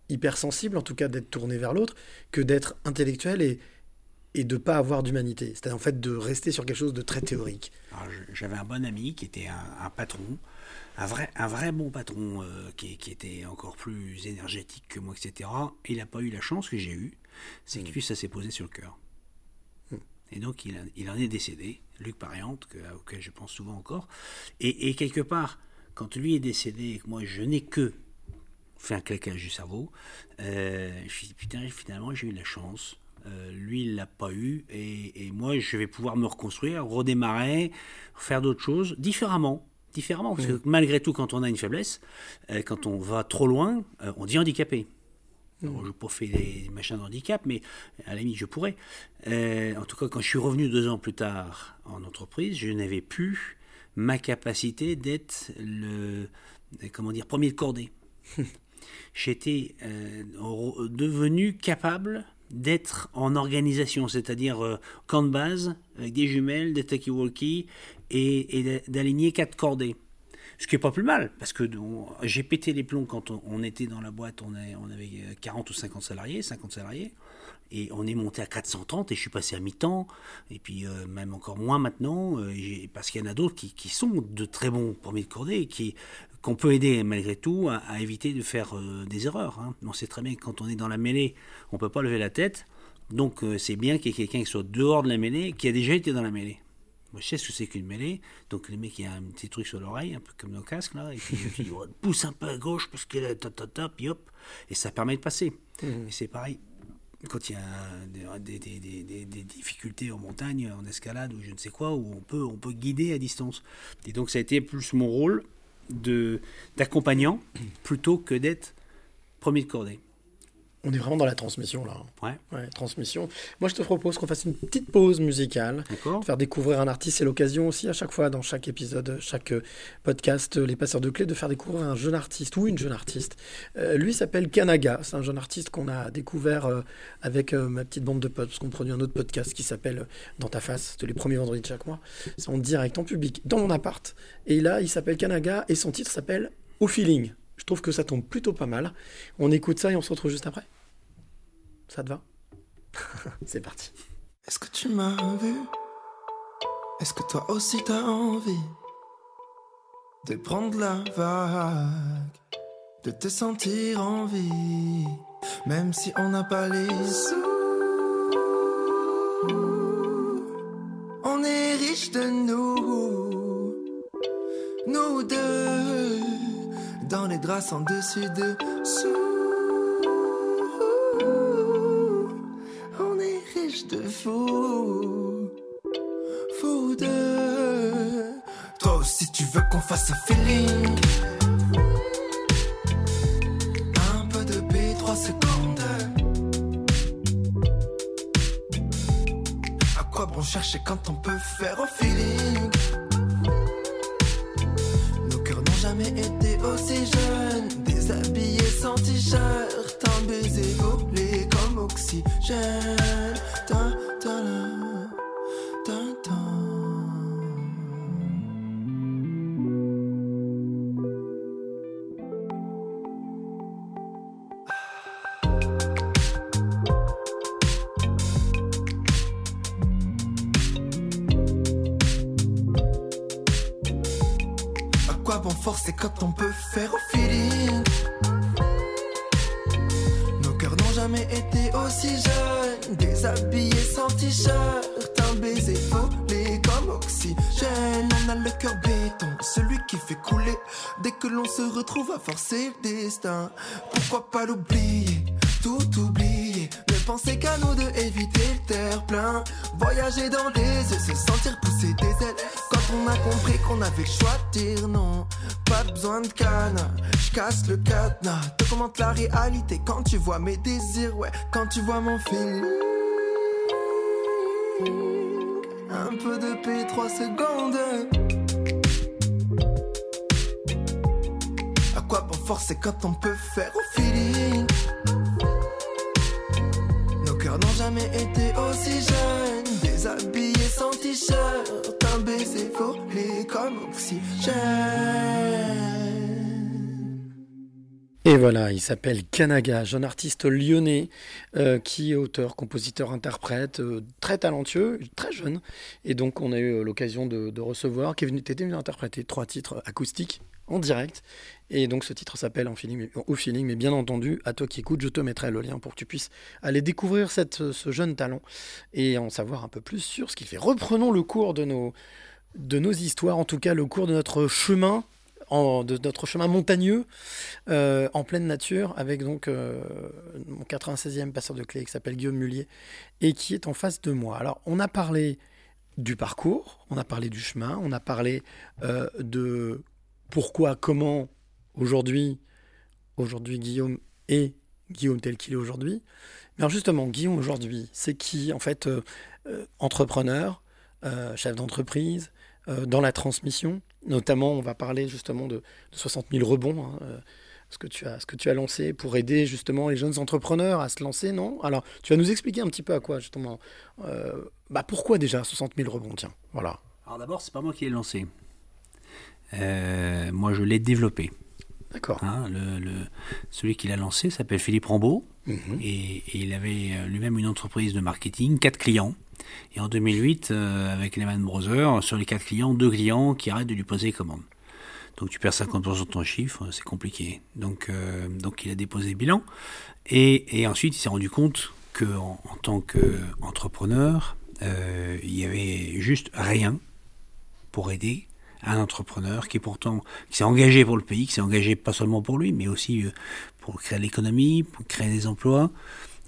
hypersensible, en tout cas d'être tourné vers l'autre, que d'être intellectuel et et de pas avoir d'humanité, c'est-à-dire en fait de rester sur quelque chose de très théorique. J'avais un bon ami qui était un, un patron, un vrai, un vrai bon patron euh, qui, qui était encore plus énergétique que moi, etc. Et il n'a pas eu la chance que j'ai eue, c'est que lui, ça s'est posé sur le cœur. Et donc, il, a- il en est décédé, Luc Pariante, que- auquel je pense souvent encore. Et, et quelque part, quand lui est décédé et que moi, je n'ai que fait un claquage du cerveau, euh, je me suis dit, putain, finalement, j'ai eu de la chance. Euh, lui, il l'a pas eu, et, et moi, je vais pouvoir me reconstruire, redémarrer, faire d'autres choses différemment. Différemment, parce que malgré tout, quand on a une faiblesse, euh, quand on va trop loin, on dit handicapé. Alors, je n'ai pas fait des machins de handicap, mais à la limite, je pourrais. Euh, en tout cas, quand je suis revenu deux ans plus tard en entreprise, je n'avais plus ma capacité d'être le comment dire premier de cordée. J'étais euh, devenu capable d'être en organisation, c'est-à-dire euh, camp de base avec des jumelles, des talkie-walkie et, et d'a- d'aligner quatre cordées. Ce qui est pas plus mal, parce que j'ai pété les plombs quand on, on était dans la boîte, on, on avait euh, 40 ou 50 salariés, 50 salariés, et on est monté à 430 et je suis passé à mi-temps, et puis euh, même encore moins maintenant, euh, parce qu'il y en a d'autres qui, qui sont de très bons premiers de cordée et qui qu'on peut aider malgré tout à, à éviter de faire euh, des erreurs. hein. On sait très bien que quand on est dans la mêlée, on peut pas lever la tête, donc c'est bien qu'il y ait quelqu'un qui soit dehors de la mêlée, qui a déjà été dans la mêlée. Moi, je sais ce que c'est qu'une mêlée. Donc, le mec, il a un petit truc sur l'oreille, un peu comme nos casques, là. Et puis, il pousse un peu à gauche parce que ta, ta, ta, puis hop. Et ça permet de passer. Et c'est pareil. Quand il y a des, difficultés en montagne, en escalade ou je ne sais quoi, où on peut, on peut guider à distance. Et donc, ça a été plus mon rôle d'accompagnant plutôt que d'être premier de cordée. On est vraiment dans la transmission là. Ouais, Ouais, transmission. Moi, je te propose qu'on fasse une petite pause musicale. d'accord Faire découvrir un artiste, c'est l'occasion aussi à chaque fois, dans chaque épisode, chaque euh, podcast, euh, Les Passeurs de Clés, de faire découvrir un jeune artiste ou une jeune artiste. Euh, lui s'appelle Kanaga, c'est un jeune artiste qu'on a découvert euh, avec euh, ma petite bande de potes, parce qu'on produit un autre podcast qui s'appelle Dans ta face, tous les premiers vendredis de chaque mois. C'est en direct, en public, dans mon appart. Et là, il s'appelle Kanaga et son titre s'appelle Au Feeling. Je trouve que ça tombe plutôt pas mal. On écoute ça et on se retrouve juste après. Ça te va C'est parti. Est-ce que tu m'as vu? Est-ce que toi aussi t'as envie de prendre la vague, de te sentir en vie, même si on n'a pas les sous? On est riche de nous, nous deux, dans les draps sans dessus dessous. On est riche de fou, fou de. Toi aussi tu veux qu'on fasse un feeling. Un peu de B, 3 secondes. À quoi bon chercher quand on peut faire au feeling? Nos cœurs n'ont jamais été aussi jeunes. Déshabillés sans t-shirt, un baiser volé comme oxygène. Ta, ta, la, forcer quand on peut faire au feeling Nos cœurs n'ont jamais été aussi jeunes. Déshabillés sans t-shirt, un baiser volé comme oxygène. On a le cœur béton, celui qui fait couler. Dès que l'on se retrouve à forcer le destin, pourquoi pas l'oublier, tout oublier. Ne penser qu'à nous deux, éviter le terre plein. Voyager dans les yeux, se sentir pousser des ailes. On a compris qu'on avait le choix de dire non, pas besoin de canne. Je casse le cadenas, te commente la réalité quand tu vois mes désirs, ouais, quand tu vois mon feeling. Un peu de paix, trois secondes. À quoi bon forcer quand on peut faire au feeling? Nos cœurs n'ont jamais été aussi jeunes. Voilà, il s'appelle Kanaga, jeune artiste lyonnais euh, qui est auteur, compositeur, interprète, euh, très talentueux, très jeune. Et donc on a eu euh, l'occasion de, recevoir, qui est venu, interpréter trois titres acoustiques en direct. Et donc ce titre s'appelle au feeling, mais bien entendu, à toi qui écoutes, je te mettrai le lien pour que tu puisses aller découvrir ce jeune talent et en savoir un peu plus sur ce qu'il fait. Reprenons le cours de nos histoires, en tout cas le cours de notre chemin de notre chemin montagneux euh, en pleine nature avec donc euh, mon 96e passeur de clé qui s'appelle Guillaume Mullier et qui est en face de moi. Alors on a parlé du parcours, on a parlé du chemin, on a parlé euh, de pourquoi, comment aujourd'hui, aujourd'hui Guillaume est Guillaume tel qu'il est aujourd'hui. Mais alors justement, Guillaume aujourd'hui, c'est qui en fait entrepreneur, chef d'entreprise, dans la transmission. Notamment, on va parler justement de, de 60 000 rebonds, hein, euh, ce, que tu as, ce que tu as lancé pour aider justement les jeunes entrepreneurs à se lancer, non? Alors, tu vas nous expliquer un petit peu à quoi justement. euh, bah, pourquoi déjà 60 000 rebonds Tiens, voilà. Alors d'abord, c'est pas moi qui l'ai lancé. Euh, moi, je l'ai développé. D'accord. Hein, le, le- celui qui l'a lancé s'appelle Philippe Rambaud Mhm. et, et il avait euh, lui-même une entreprise de marketing, quatre clients. Et en 2008, euh, avec Lehman Brothers, sur les quatre clients, deux clients qui arrêtent de lui poser commande. Donc tu perds 50% de ton chiffre, c'est compliqué. Donc, euh, donc il a déposé bilan. Et, et ensuite, il s'est rendu compte qu'en en, tant qu'entrepreneur, euh, il y avait juste rien pour aider un entrepreneur qui pourtant qui s'est engagé pour le pays, qui s'est engagé pas seulement pour lui, mais aussi euh, pour créer l'économie, pour créer des emplois.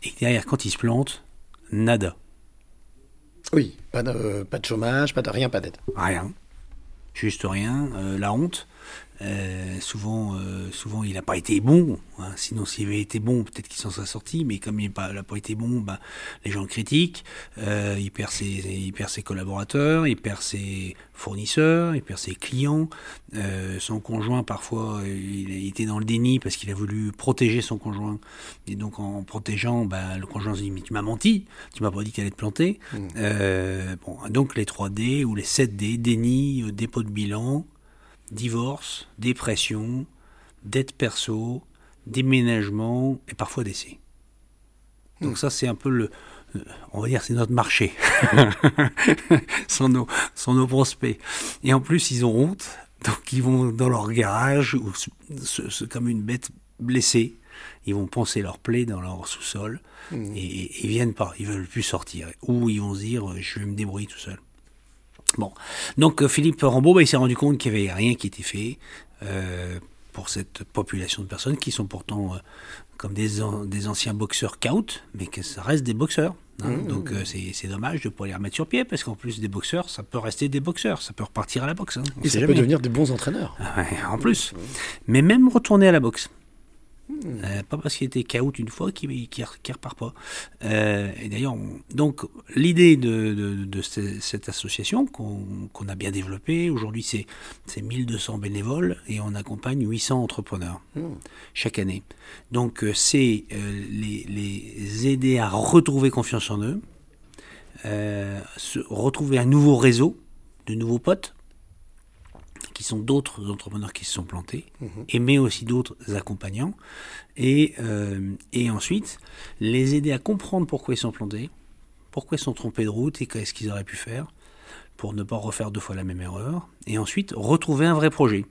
Et derrière, quand il se plante, nada, Oui, pas de, pas de chômage, pas de rien, pas d'aide. rien, juste rien, euh, la honte. Euh, souvent, euh, souvent, il n'a pas été bon. hein. Sinon, s'il avait été bon, peut-être qu'il s'en serait sorti. Mais comme il n'a pas, été bon, ben, les gens le critiquent. Euh, il, perd ses, il perd ses collaborateurs, il perd ses fournisseurs, il perd ses clients. Son conjoint, parfois, il, était dans le déni parce qu'il a voulu protéger son conjoint. Et donc, en protégeant, ben, le conjoint se dit Mais tu m'as menti, tu m'as pas dit qu'elle allait te planter. Euh, bon, donc, les 3D ou les 7D, déni, dépôt de bilan divorce, dépression, dette perso, déménagement et parfois décès. Donc ça c'est un peu le, on va dire c'est notre marché, sont nos, sont nos prospects. Et en plus ils ont honte, donc ils vont dans leur garage ou se- se- se- comme une bête blessée, ils vont poncer leur plaie dans leur sous-sol et, et ils viennent pas, ils veulent plus sortir. Ou ils vont se dire je vais me débrouiller tout seul. Bon, donc euh, Philippe Rambaud, bah, il s'est rendu compte qu'il n'y avait rien qui était fait euh, pour cette population de personnes qui sont pourtant euh, comme des, an- des anciens boxeurs cautes, mais que ça reste des boxeurs. hein. Mmh. Donc euh, c'est dommage de ne pas les remettre sur pied, parce qu'en plus des boxeurs, ça peut rester des boxeurs, ça peut repartir à la boxe. hein. Et ça peut devenir des bons entraîneurs. Ah ouais, en plus. Mais même retourner à la boxe. Euh, pas parce qu'il était KO une fois qu'il qu'il repart pas. Euh, et d'ailleurs, on- donc l'idée de, de- de ce- cette association qu'on a bien développée, aujourd'hui c'est c'est 1200 bénévoles et on accompagne 800 entrepreneurs chaque année. Donc euh, c'est euh, les, les aider à retrouver confiance en eux, se retrouver un nouveau réseau, de nouveaux potes, qui sont d'autres entrepreneurs qui se sont plantés, et mais aussi d'autres accompagnants, et, euh, et ensuite les aider à comprendre pourquoi ils sont plantés, pourquoi ils sont trompés de route et qu'est-ce qu'ils auraient pu faire pour ne pas refaire deux fois la même erreur, et ensuite retrouver un vrai projet.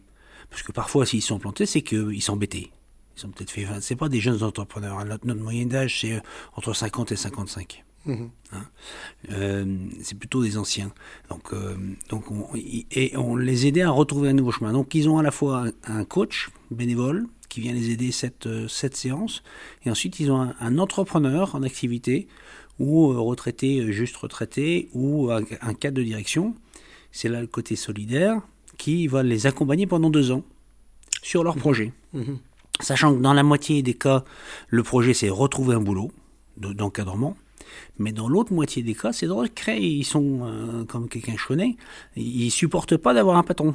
Parce que parfois, s'ils sont plantés, c'est qu'ils s'embêtaient. Ils ont peut-être fait 20. C'est pas des jeunes entrepreneurs. hein. Notre, notre moyenne d'âge, c'est euh, entre 50 et 55. Hein. Euh, c'est plutôt des anciens. Donc, euh, donc on, et on les aidait à retrouver un nouveau chemin. Donc, ils ont à la fois un, coach bénévole qui vient les aider cette, euh, cette séance, et ensuite ils ont un, un entrepreneur en activité, ou euh, retraité, juste retraité, ou un, un cadre de direction. C'est là le côté solidaire qui va les accompagner pendant deux ans sur leur projet. Mhm. Sachant que dans la moitié des cas, le projet c'est retrouver un boulot de- d'encadrement. Mais dans l'autre moitié des cas, c'est de recréer. Ils sont, euh, comme quelqu'un que je ils supportent pas d'avoir un patron.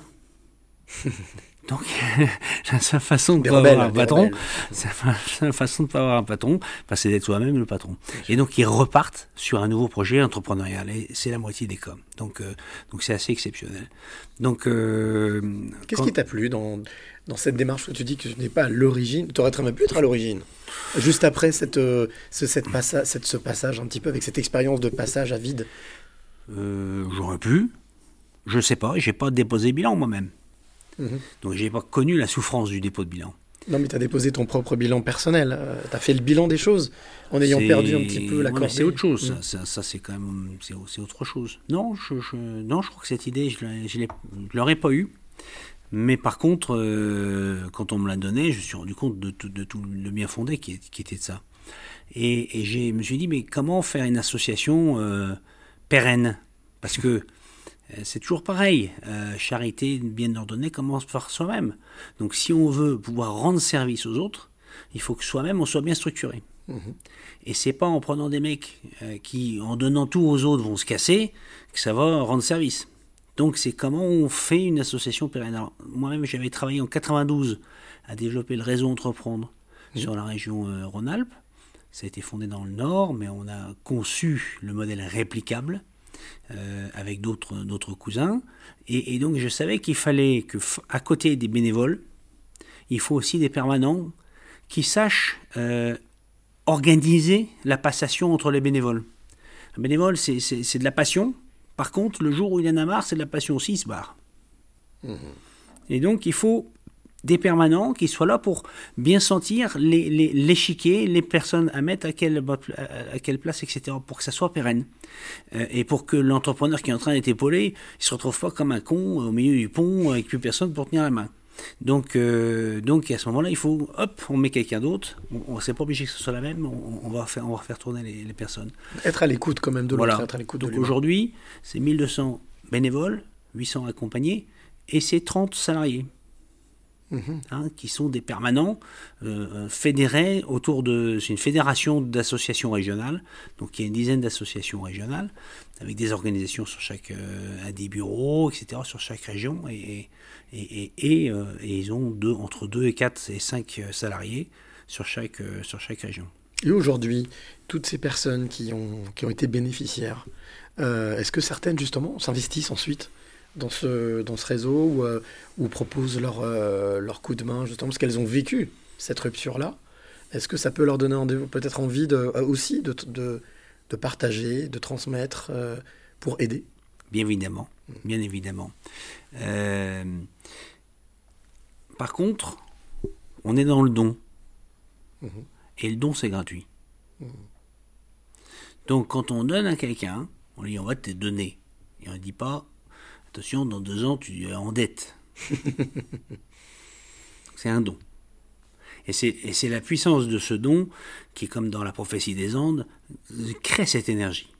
Donc, la seule façon de Des pas rebelles, avoir un patron, la seule façon de pas avoir un patron, bah, c'est d'être soi-même le patron. Et donc, ils repartent sur un nouveau projet entrepreneurial. Et c'est la moitié des cas. Donc, euh, donc c'est assez exceptionnel. Donc, euh, Qu'est-ce quand- qui t'a plu dans, dans cette démarche? Où tu dis que tu n'es pas à l'origine Tu aurais très bien pu être à l'origine. Juste après cette, euh, ce, cette passa- cette- ce passage un petit peu avec cette expérience de passage à vide. J'aurais pu. Je sais pas. J'ai pas déposé bilan moi-même. Mhm. Donc j'ai pas connu la souffrance du dépôt de bilan. Non, mais tu as déposé ton propre bilan personnel. tu as fait le bilan des choses en ayant perdu un petit peu la Ouais. C'est autre chose. Ça, ça, ça, c'est quand même c'est, autre chose. Non, je, je- non, je crois que cette idée, je ne je je l'aurais pas eue. Mais par contre, euh, quand on me l'a donné, je me suis rendu compte de tout, de tout le bien fondé qui, était de ça. Et, je me suis dit, mais comment faire une association euh, pérenne? Parce que euh, c'est toujours pareil. Euh, charité bien ordonnée commence par soi-même. Donc si on veut pouvoir rendre service aux autres, il faut que soi-même on soit bien structuré. Et c'est pas en prenant des mecs euh, qui, en donnant tout aux autres, vont se casser, que ça va rendre service. Donc c'est comment on fait une association pérenne. Moi-même, j'avais travaillé en 92 à développer le réseau Entreprendre sur la région euh, Rhône-Alpes. Ça a été fondé dans le Nord, mais on a conçu le modèle réplicable euh, avec d'autres d'autres cousins. Et, et donc je savais qu'il fallait que, à côté des bénévoles, il faut aussi des permanents qui sachent euh, organiser la passation entre les bénévoles. Un bénévole, c'est- c'est c'est de la passion. Par contre, le jour où il en a marre, c'est de la passion aussi, il se barre. Et donc, il faut des permanents qui soient là pour bien sentir les- les- l'échiquier, les, personnes à mettre à quelle, à- quelle place, etc., pour que ça soit pérenne. Euh, et pour que l'entrepreneur qui est en train d'être épaulé, il se retrouve pas comme un con au milieu du pont avec plus personne pour tenir la main. Donc, euh, donc à ce moment-là, il faut, hop, on met quelqu'un d'autre. On, on c'est pas obligé que ce soit la même. On, on va faire, on va faire tourner les, les personnes. Être à l'écoute quand même de l'autre, Voilà. Donc aujourd'hui, c'est 1200 bénévoles, 800 accompagnés, et c'est 30 salariés. Mhm. hein, qui sont des permanents euh, euh, fédérés autour de. C'est une fédération d'associations régionales, donc il y a une dizaine d'associations régionales, avec des organisations sur chaque. euh, à des bureaux, etc., sur chaque région, et, et, et, euh, ils ont deux, entre 2 et 4 et 5 salariés sur chaque, sur chaque région. Et aujourd'hui, toutes ces personnes qui ont, qui ont été bénéficiaires, est-ce que certaines justement s'investissent ensuite dans ce, dans ce réseau ou, euh, ou proposent leur, euh, leur coup de main justement parce qu'elles ont vécu cette rupture-là Est-ce que ça peut leur donner peut-être envie de, euh, aussi de, de, de partager, de transmettre euh, pour aider? Bien évidemment, bien évidemment. Euh, par contre, on est dans le don. Mhm. Et le don, c'est gratuit. Mhm. Donc, quand on donne à quelqu'un, on lui dit on va te donner. Et on ne dit pas attention, dans deux ans, tu es en dette. c'est un don. Et c'est, la puissance de ce don qui, comme dans la prophétie des Andes, crée cette énergie.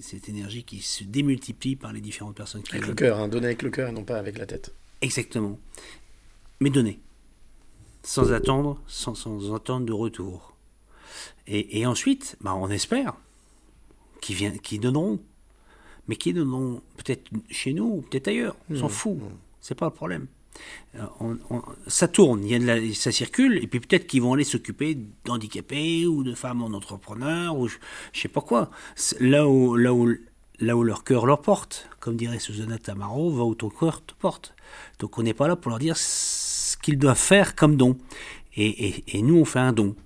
Cette énergie qui se démultiplie par les différentes personnes qui Avec le cœur, hein, donner avec le cœur et non pas avec la tête. Exactement. Mais donner. Sans attendre, sans, sans attendre de retour. Et, et ensuite, bah, on espère qu'ils viennent, qu'ils donneront. Mais qu'ils donneront peut-être chez nous ou peut-être ailleurs. On s'en Mmh, fout. C'est pas le problème. Euh, on- on- ça tourne, il y a de la- ça circule, et puis peut-être qu'ils vont aller s'occuper d'handicapés ou de femmes en entrepreneur ou je, je sais pas quoi. Là où, là où, là où leur cœur leur porte, comme dirait Susanna Tamaro, va où ton cœur te porte. Donc on n'est pas là pour leur dire ce qu'ils doivent faire comme don. Et, et- et nous, on fait un don.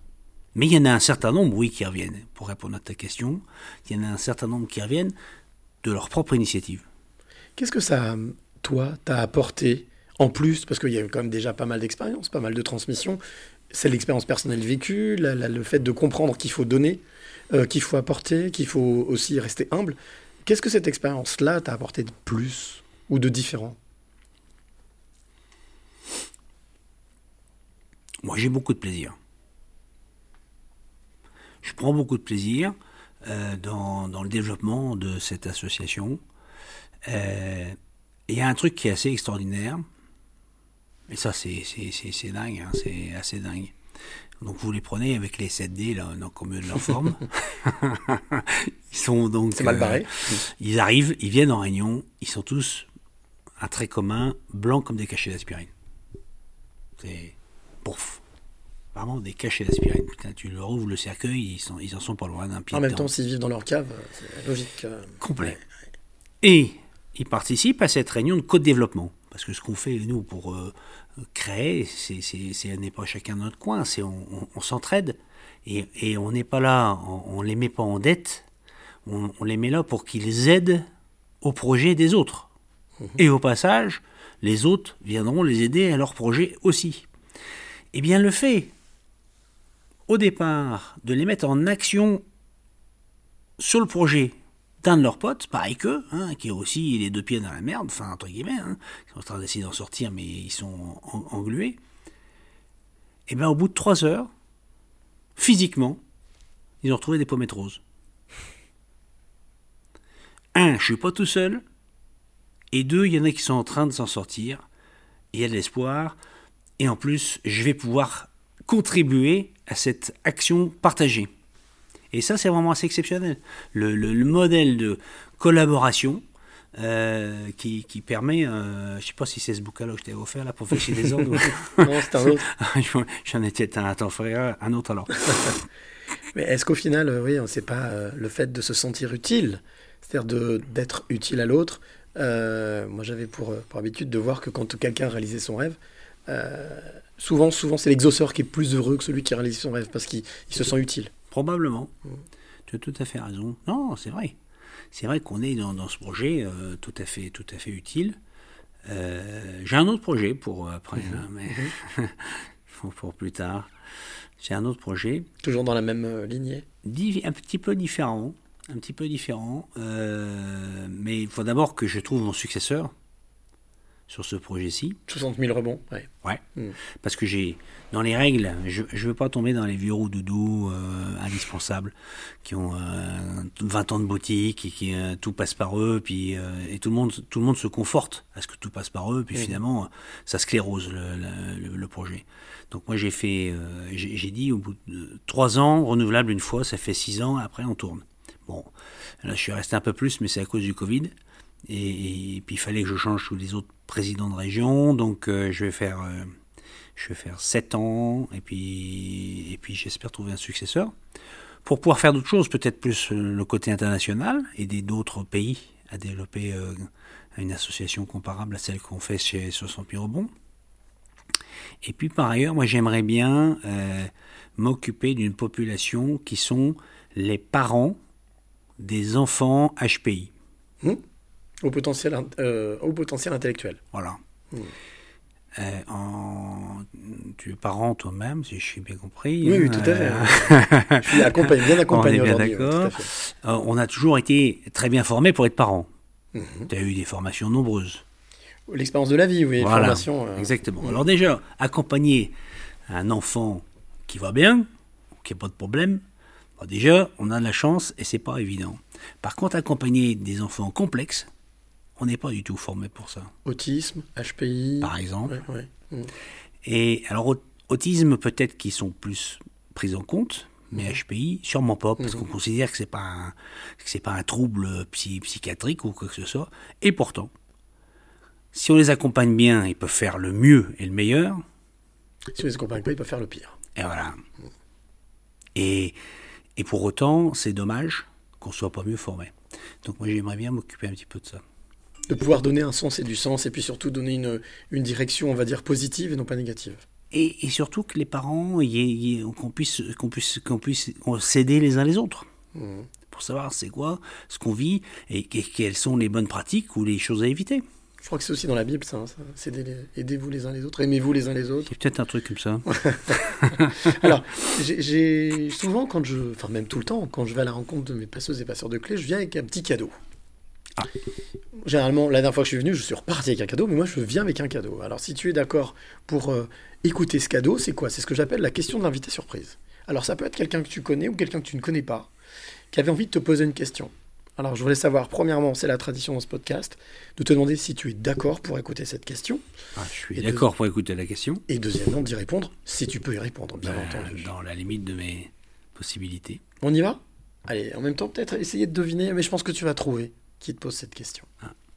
Mais il y en a un certain nombre, oui, qui reviennent. Pour répondre à ta question, il y en a un certain nombre qui reviennent de leur propre initiative. Qu'est-ce que ça, toi, t'a apporté en plus Parce qu'il y a eu quand même déjà pas mal d'expérience, pas mal de transmissions. c'est l'expérience personnelle vécue, la- la- le fait de comprendre qu'il faut donner, euh, qu'il faut apporter, qu'il faut aussi rester humble. Qu'est-ce que cette expérience-là t'a apporté de plus ou de différent? Moi, j'ai beaucoup de plaisir. Je prends beaucoup de plaisir dans, dans le développement de cette association. Euh, Il y a un truc qui est assez extraordinaire. Et ça, c'est c'est- c'est- c'est dingue, hein, c'est assez dingue. Donc vous les prenez avec les 7D, là, dans, comme de leur forme. ils sont donc... C'est mal barré. ils arrivent, ils viennent en réunion, ils sont tous un trait commun, blancs comme des cachets d'aspirine. C'est... Pouf Vraiment des cachets d'aspirine. Putain, tu leur ouvres le cercueil, ils, sont, ils en sont pas loin d'un pied En de même temps. temps, s'ils vivent dans leur cave, euh, c'est logique. euh, Complet. Et ils participent à cette réunion de co-développement. Parce que ce qu'on fait, nous, pour euh, créer, c'est, on n'est pas chacun dans notre coin, c'est on, on- on s'entraide. Et, et on n'est pas là, on ne les met pas en dette, on, on les met là pour qu'ils aident au projet des autres. Et au passage, les autres viendront les aider à leur projet aussi. Eh bien, le fait, au départ, de les mettre en action sur le projet d'un de leurs potes, pareil qu'eux, hein, qui ont aussi les deux pieds dans la merde, enfin, entre guillemets, hein, ils sont en train d'essayer d'en sortir, mais ils sont en- englués. Et bien, au bout de trois heures, physiquement, ils ont retrouvé des pommettes roses. Un, je suis pas tout seul, et deux, il y en a qui sont en train de s'en sortir, il y a de l'espoir, et en plus, je vais pouvoir contribuer à cette action partagée. Et ça, c'est vraiment assez exceptionnel. Le, le- le modèle de collaboration euh, qui, qui permet, euh, je sais pas si c'est ce bouquin-là que je t'avais offert là pour chez les autres. Non, c'est un autre. J'en étais un, ferai un autre alors. Mais est-ce qu'au final, euh, oui, c'est pas euh, le fait de se sentir utile, c'est-à-dire d'être utile à l'autre Moi, j'avais pour, pour habitude de voir que quand quelqu'un réalisait son rêve, souvent, souvent, c'est l'exauceur qui est plus heureux que celui qui réalise son rêve parce qu'il il se sent utile. Probablement. Tu as tout à fait raison. Non, c'est vrai. C'est vrai qu'on est dans, dans ce projet euh, tout à fait, tout à fait utile. Euh, J'ai un autre projet pour euh, après, hein, mais pour, pour plus tard. J'ai un autre projet. Toujours dans la même euh, lignée Un petit peu différent. Un petit peu différent. mais il faut d'abord que je trouve mon successeur sur ce projet-ci. 60 000 rebonds, ouais. Ouais. Mm. Parce que j'ai, dans les règles, je ne veux pas tomber dans les vieux roues doudou euh, indispensables qui ont euh, 20 ans de boutique et qui euh, tout passe par eux, puis euh, et tout le monde, tout le monde se conforte à ce que tout passe par eux, puis Mhm. finalement ça sclérose le, le- le- projet. Donc moi j'ai fait, euh, j'ai dit au bout de trois ans renouvelable une fois, ça fait six ans, après on tourne. Bon, là je suis resté un peu plus, mais c'est à cause du Covid. Et, puis il fallait que je change tous les autres présidents de région, donc euh, je vais faire, euh, je vais faire sept ans, et puis, et puis j'espère trouver un successeur pour pouvoir faire d'autres choses, peut-être plus euh, le côté international, aider d'autres pays à développer une association comparable à celle qu'on fait chez 60 000 rebonds. Et puis par ailleurs, moi j'aimerais bien m'occuper d'une population qui sont les parents des enfants HPI. Au potentiel, euh, au potentiel intellectuel. Voilà. Mm. Euh, en... Tu es parent toi-même, si je suis bien compris. Oui, oui, hein, tout à fait. euh, Je suis accompagné- bien accompagné aujourd'hui, oui, on a toujours été très bien formés pour être parents. Mhm. Tu as eu des formations nombreuses. L'expérience de la vie, oui, Voilà, formation. euh, Exactement. mm. Alors déjà, accompagner un enfant qui va bien, qui n'a pas de problème, bah déjà, on a de la chance et c'est pas évident. Par contre, accompagner des enfants complexes, on n'est pas du tout formé pour ça. Autisme, HPI. Par exemple. Ouais, ouais. Mm. Et alors, au- autisme, peut-être qu'ils sont plus pris en compte, mais HPI, sûrement pas, parce Mhm. qu'on considère que c'est pas un, que pas un trouble psy- psychiatrique ou quoi que ce soit. Et pourtant, si on les accompagne bien, ils peuvent faire le mieux et le meilleur. Si on les accompagne pas, ils peuvent faire le pire. Et voilà. Et, et pour autant, c'est dommage qu'on soit pas mieux formé. Donc moi, j'aimerais bien m'occuper un petit peu de ça. De pouvoir donner un sens et du sens, et puis surtout donner une, une direction, on va dire, positive et non pas négative. Et, et surtout que les parents, qu'on puisse, qu'on puisse, qu'on puisse s'aider les uns les autres. Mhm. Pour savoir c'est quoi ce qu'on vit et que- quelles sont les bonnes pratiques ou les choses à éviter. Je crois que c'est aussi dans la Bible, ça. hein, ça. C'est des- aidez-vous les uns les autres, aimez-vous les uns les autres. C'est peut-être un truc comme ça. Alors, j'ai souvent, quand je, enfin même tout le temps, quand je vais à la rencontre de mes passeuses et passeurs de clés, je viens avec un petit cadeau. Généralement, la dernière fois que je suis venu, je suis reparti avec un cadeau, mais moi je viens avec un cadeau. Alors, si tu es d'accord pour euh, écouter ce cadeau, c'est quoi? C'est ce que j'appelle la question de l'invité surprise. Alors, ça peut être quelqu'un que tu connais ou quelqu'un que tu ne connais pas, qui avait envie de te poser une question. Alors, je voulais savoir, premièrement, c'est la tradition dans ce podcast, de te demander si tu es d'accord pour écouter cette question. Ah, je suis d'accord pour écouter la question. Et deuxièmement, d'y répondre, si tu peux y répondre, bien Euh, entendu. Dans la limite de mes possibilités. On y va? Allez, en même temps, peut-être essayer de deviner, mais je pense que tu vas trouver qui te pose cette question.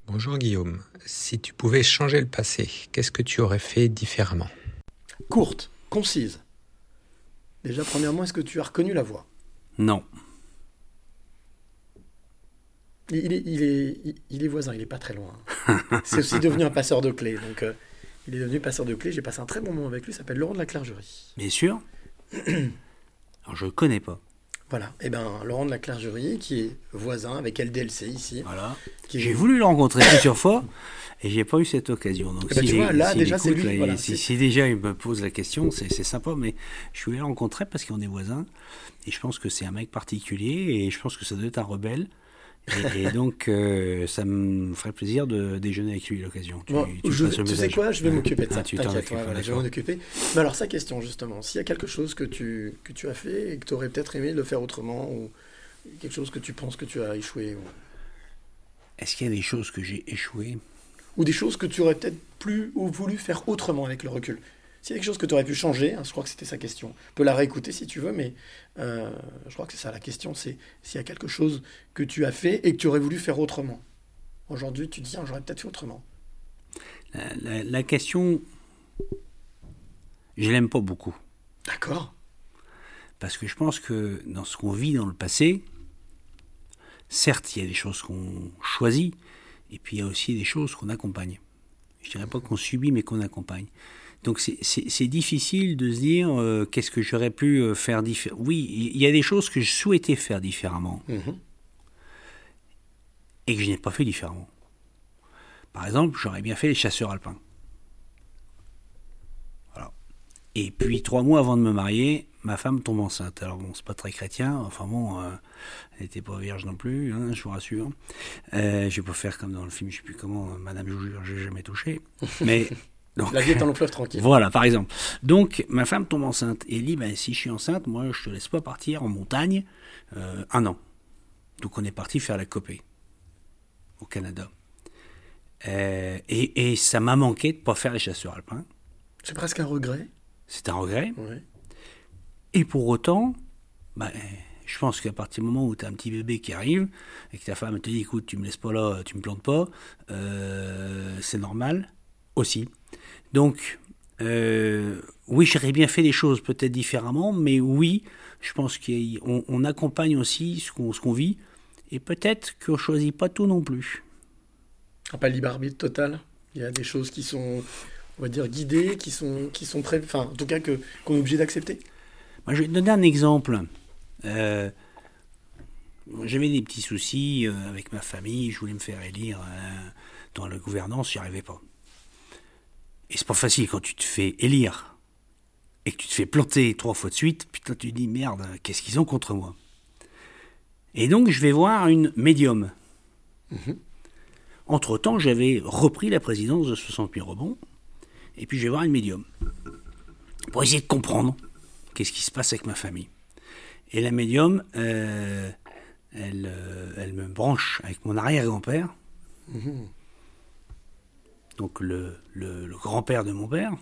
Bonjour Guillaume. Si tu pouvais changer le passé, qu'est-ce que tu aurais fait différemment? Courte, concise. Déjà, premièrement, est-ce que tu as reconnu la voix? Non. il, il est, il, est, il- il est voisin, il est pas très loin. C'est aussi devenu un passeur de clés. Donc, euh, il est devenu passeur de clés. J'ai passé un très bon moment avec lui. Il s'appelle Laurent de la Clergerie. Bien sûr. Alors, je ne connais pas. Voilà. Et ben, Laurent de la Clergerie, qui est voisin avec LDLC ici. Voilà. Qui- J'ai voulu le rencontrer plusieurs fois et j'ai pas eu cette occasion. Donc, Eh ben, tu s'il vois, est- là, déjà, c'est lui, voilà, si, si déjà il me pose la question, c'est c'est sympa, mais je suis allé le rencontrer parce qu'on est voisins et je pense que c'est un mec particulier et je pense que ça doit être un rebelle. Et, et donc, euh, ça me ferait plaisir de déjeuner avec lui à l'occasion. Tu, Bon, tu je- passes le tu sais quoi, je vais m'occuper de Ah, ça. tu t'en T'inquiète, occupes, ouais, voilà, je vais m'en occuper. Mais alors, sa question, justement, s'il y a quelque chose que tu, que tu as fait et que tu aurais peut-être aimé le faire autrement, ou quelque chose que tu penses que tu as échoué, ou, Est-ce qu'il y a des choses que j'ai échoué ou des choses que tu aurais peut-être plus ou voulu faire autrement avec le recul? S'il y a quelque chose que tu aurais pu changer, hein, je crois que c'était sa question. On peut la réécouter si tu veux, mais euh, je crois que c'est ça la question, c'est s'il y a quelque chose que tu as fait et que tu aurais voulu faire autrement. Aujourd'hui, tu te dis, Ah, j'aurais peut-être fait autrement. la, la- la question, je l'aime pas beaucoup. D'accord. Parce que je pense que dans ce qu'on vit dans le passé, certes, il y a des choses qu'on choisit, et puis il y a aussi des choses qu'on accompagne. Je dirais pas qu'on subit, mais qu'on accompagne. Donc c'est- difficile de se dire euh, qu'est-ce que j'aurais pu euh, faire différemment. Oui, il y a des choses que je souhaitais faire différemment et que je n'ai pas fait différemment. Par exemple, j'aurais bien fait les chasseurs alpins. Voilà. Et puis trois mois avant de me marier, ma femme tombe enceinte. Alors bon, c'est pas très chrétien. Enfin bon, euh, elle n'était pas vierge non plus, hein, je vous rassure. Euh, je vais pas faire comme dans le film, je sais plus comment, Madame Joujure, j'ai jamais touché. Mais donc, La vie est un long fleuve tranquille. Voilà, par exemple. Donc, ma femme tombe enceinte et elle dit ben, si je suis enceinte, moi, je te laisse pas partir en montagne euh, un an. Donc, on est parti faire la copée au Canada. Euh, et, et ça m'a manqué de pas faire les chasseurs alpins. C'est presque un regret. C'est un regret. Ouais. Et pour autant, ben, je pense qu'à partir du moment où tu as un petit bébé qui arrive et que ta femme te dit écoute, tu me laisses pas là, tu me plantes pas, euh, c'est normal aussi. Donc, euh, oui, j'aurais bien fait les choses peut-être différemment, mais oui, je pense qu'on on accompagne aussi ce qu'on vit et peut-être qu'on choisit pas tout non plus. Ah, pas libre arbitre total. Il y a des choses qui sont, on va dire, guidées, qui sont, qui sont très, enfin, en tout cas, qu'on est obligé d'accepter. Je vais te donner un exemple. Euh, J'avais des petits soucis euh, avec ma famille, je voulais me faire élire dans la gouvernance, j'y arrivais pas. Et c'est pas facile quand tu te fais élire et que tu te fais planter trois fois de suite, putain, tu te dis merde, qu'est-ce qu'ils ont contre moi? Et donc, je vais voir une médium. Entre-temps, j'avais repris la présidence de 60 000 rebonds, et puis je vais voir une médium pour essayer de comprendre qu'est-ce qui se passe avec ma famille. Et la médium, euh, elle, euh, elle me branche avec mon arrière-grand-père, donc le, le- le grand-père de mon père,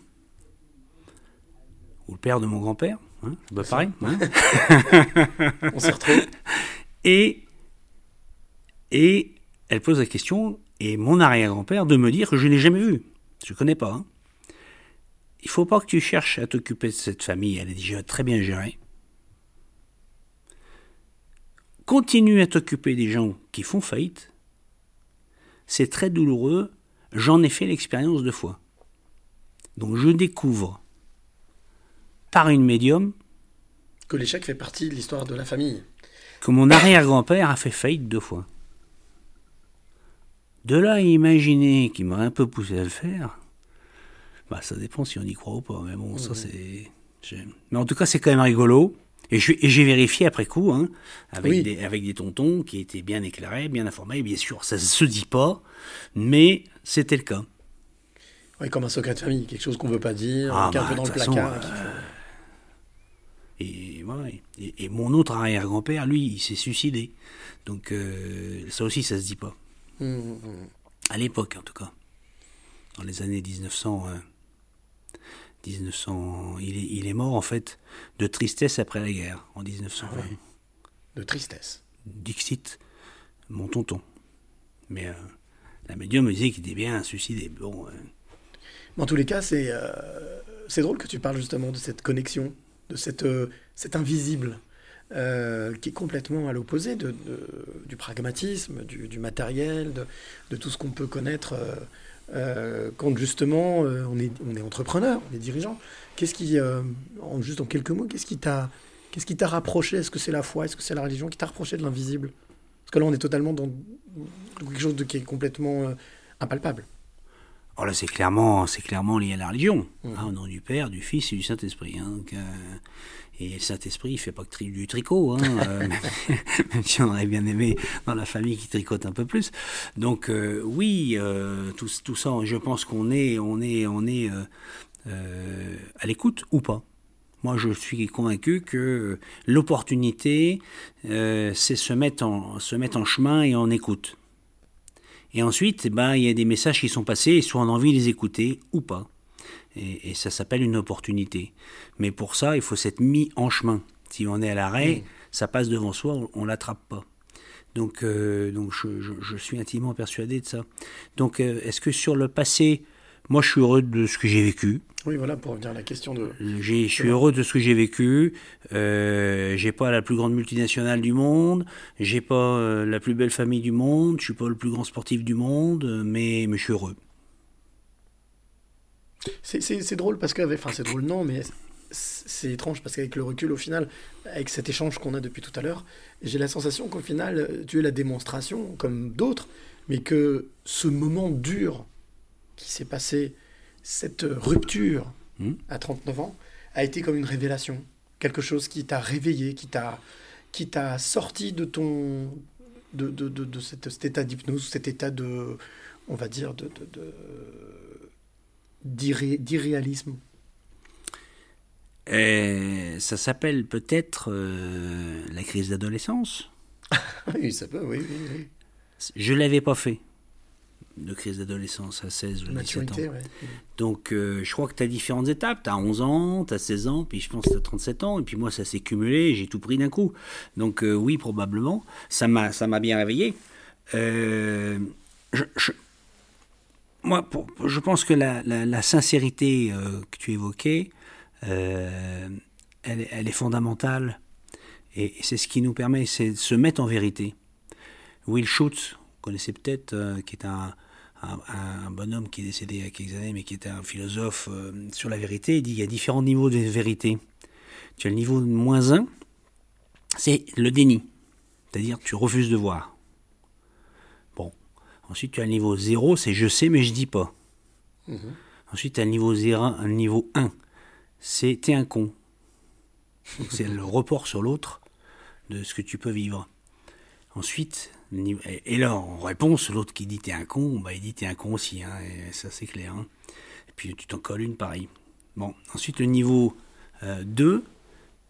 ou le père de mon grand-père, hein, pas pareil. hein. On s'y retrouve. Et, et elle pose la question, et mon arrière-grand-père de me dire que je n'ai jamais vu. Je ne connais pas. hein. Il faut pas que tu cherches à t'occuper de cette famille, elle est déjà très bien gérée. Continue à t'occuper des gens qui font faillite. C'est très douloureux. J'en ai fait l'expérience deux fois. Donc je découvre par une médium Que l'échec fait partie de l'histoire de la famille. que mon arrière-grand-père a fait faillite deux fois. De là à imaginer qu'il m'aurait un peu poussé à le faire, bah ça dépend si on y croit ou pas. Mais bon, ça c'est. Mais en tout cas, c'est quand même rigolo. Et j'ai vérifié après coup, hein, avec, Oui. des, avec des tontons qui étaient bien éclairés, bien informés. Bien sûr, ça se dit pas, mais c'était le cas. Oui, comme un secret de famille, quelque chose qu'on veut pas dire, Ah, qui est un bah, peu dans le façon, placard. euh, faut- Et, et, et mon autre arrière-grand-père, lui, il s'est suicidé. Donc euh, ça aussi, ça se dit pas. Mmh, mmh. À l'époque, en tout cas. Dans les années 1900. euh, 1900 il, est, il est mort, en fait, de tristesse après la guerre, en 1920. De tristesse. Dixit, mon tonton. Mais euh, la médium me disait qu'il était bien suicidé. Bon, Mais en tous les cas, c'est euh, drôle que tu parles justement de cette connexion, de cette, euh, cet invisible, euh, qui est complètement à l'opposé de, du pragmatisme, du, matériel, de, de tout ce qu'on peut connaître euh, quand justement on, est, on est entrepreneur, on est dirigeant. Qu'est-ce qui, en, juste en quelques mots, qu'est-ce qui t'a qu'est-ce qui t'a rapproché? Est-ce que c'est la foi? Est-ce que c'est la religion qui t'a rapproché de l'invisible? Parce que là, on est totalement dans quelque chose de, qui est complètement euh, impalpable. Oh là, c'est clairement, c'est clairement lié à la religion. Mhm. hein, au nom du Père, du Fils et du Saint-Esprit. hein, donc, euh, et le Saint-Esprit, il fait pas que tri- du tricot, hein, euh, même, même si on aurait bien aimé dans la famille qui tricote un peu plus. Donc euh, oui, tout, tout ça, je pense qu'on est, on est, on est à l'écoute ou pas. Moi, je suis convaincu que l'opportunité, euh, c'est se mettre en, se mettre en chemin et en écoute. Et ensuite, eh ben, il y a des messages qui sont passés, et soit on a envie de les écouter ou pas. Et, et ça s'appelle une opportunité. Mais pour ça, il faut s'être mis en chemin. Si on est à l'arrêt, ça passe devant soi, on, ne l'attrape pas. Donc, euh, donc je, je- je suis intimement persuadé de ça. Donc, euh, est-ce que sur le passé, moi je suis heureux de ce que j'ai vécu. Oui, voilà, pour revenir à la question de... Je suis heureux de ce que j'ai vécu. Euh, j'ai pas la plus grande multinationale du monde. J'ai pas euh, la plus belle famille du monde. Je suis pas le plus grand sportif du monde, mais, mais je suis heureux. C'est- drôle parce que, enfin c'est drôle non, mais c'est étrange parce qu'avec le recul au final, avec cet échange qu'on a depuis tout à l'heure, j'ai la sensation qu'au final tu es la démonstration, comme d'autres, mais que ce moment dur qui s'est passé, cette rupture Hmm. à 39 ans, a été comme une révélation, quelque chose qui t'a réveillé, qui t'a qui t'a sorti de ton de, de, de, de cet, cet état d'hypnose, cet état de, on va dire, de, de, de- d'irré- d'irréalisme. Et ça s'appelle peut-être euh, la crise d'adolescence. Oui, ça peut, oui, oui, oui. Je l'avais pas fait de crise d'adolescence à 16 ou 17 ans. Ouais. Donc, euh, je crois que tu as différentes étapes. Tu as 11 ans, tu as 16 ans, puis je pense que tu as 37 ans. Et puis moi, ça s'est cumulé, j'ai tout pris d'un coup. Donc, euh, oui, probablement. Ça m'a ça m'a bien réveillé. Euh, je, je- moi, pour- je pense que la, la- la sincérité que tu évoquais, elle, est- elle est fondamentale. Et c'est ce qui nous permet, c'est de se mettre en vérité. Will Schutz, connaissez peut-être, euh, qui est un, un, un bonhomme qui est décédé il y a quelques années, mais qui était un philosophe euh, sur la vérité. Il dit qu'il y a différents niveaux de vérité. Tu as le niveau moins 1, c'est le déni. C'est-à-dire tu refuses de voir. Bon. Ensuite, tu as le niveau 0, c'est je sais, mais je dis pas. Ensuite, tu as le niveau 0, un niveau 1, c'est t'es un con. C'est le report sur l'autre de ce que tu peux vivre. Ensuite, et là, en réponse, l'autre qui dit t'es un con, bah, il dit t'es un con aussi, hein, et ça c'est clair. hein. Et puis tu t'en colles une pareil. Bon, ensuite le niveau euh, 2,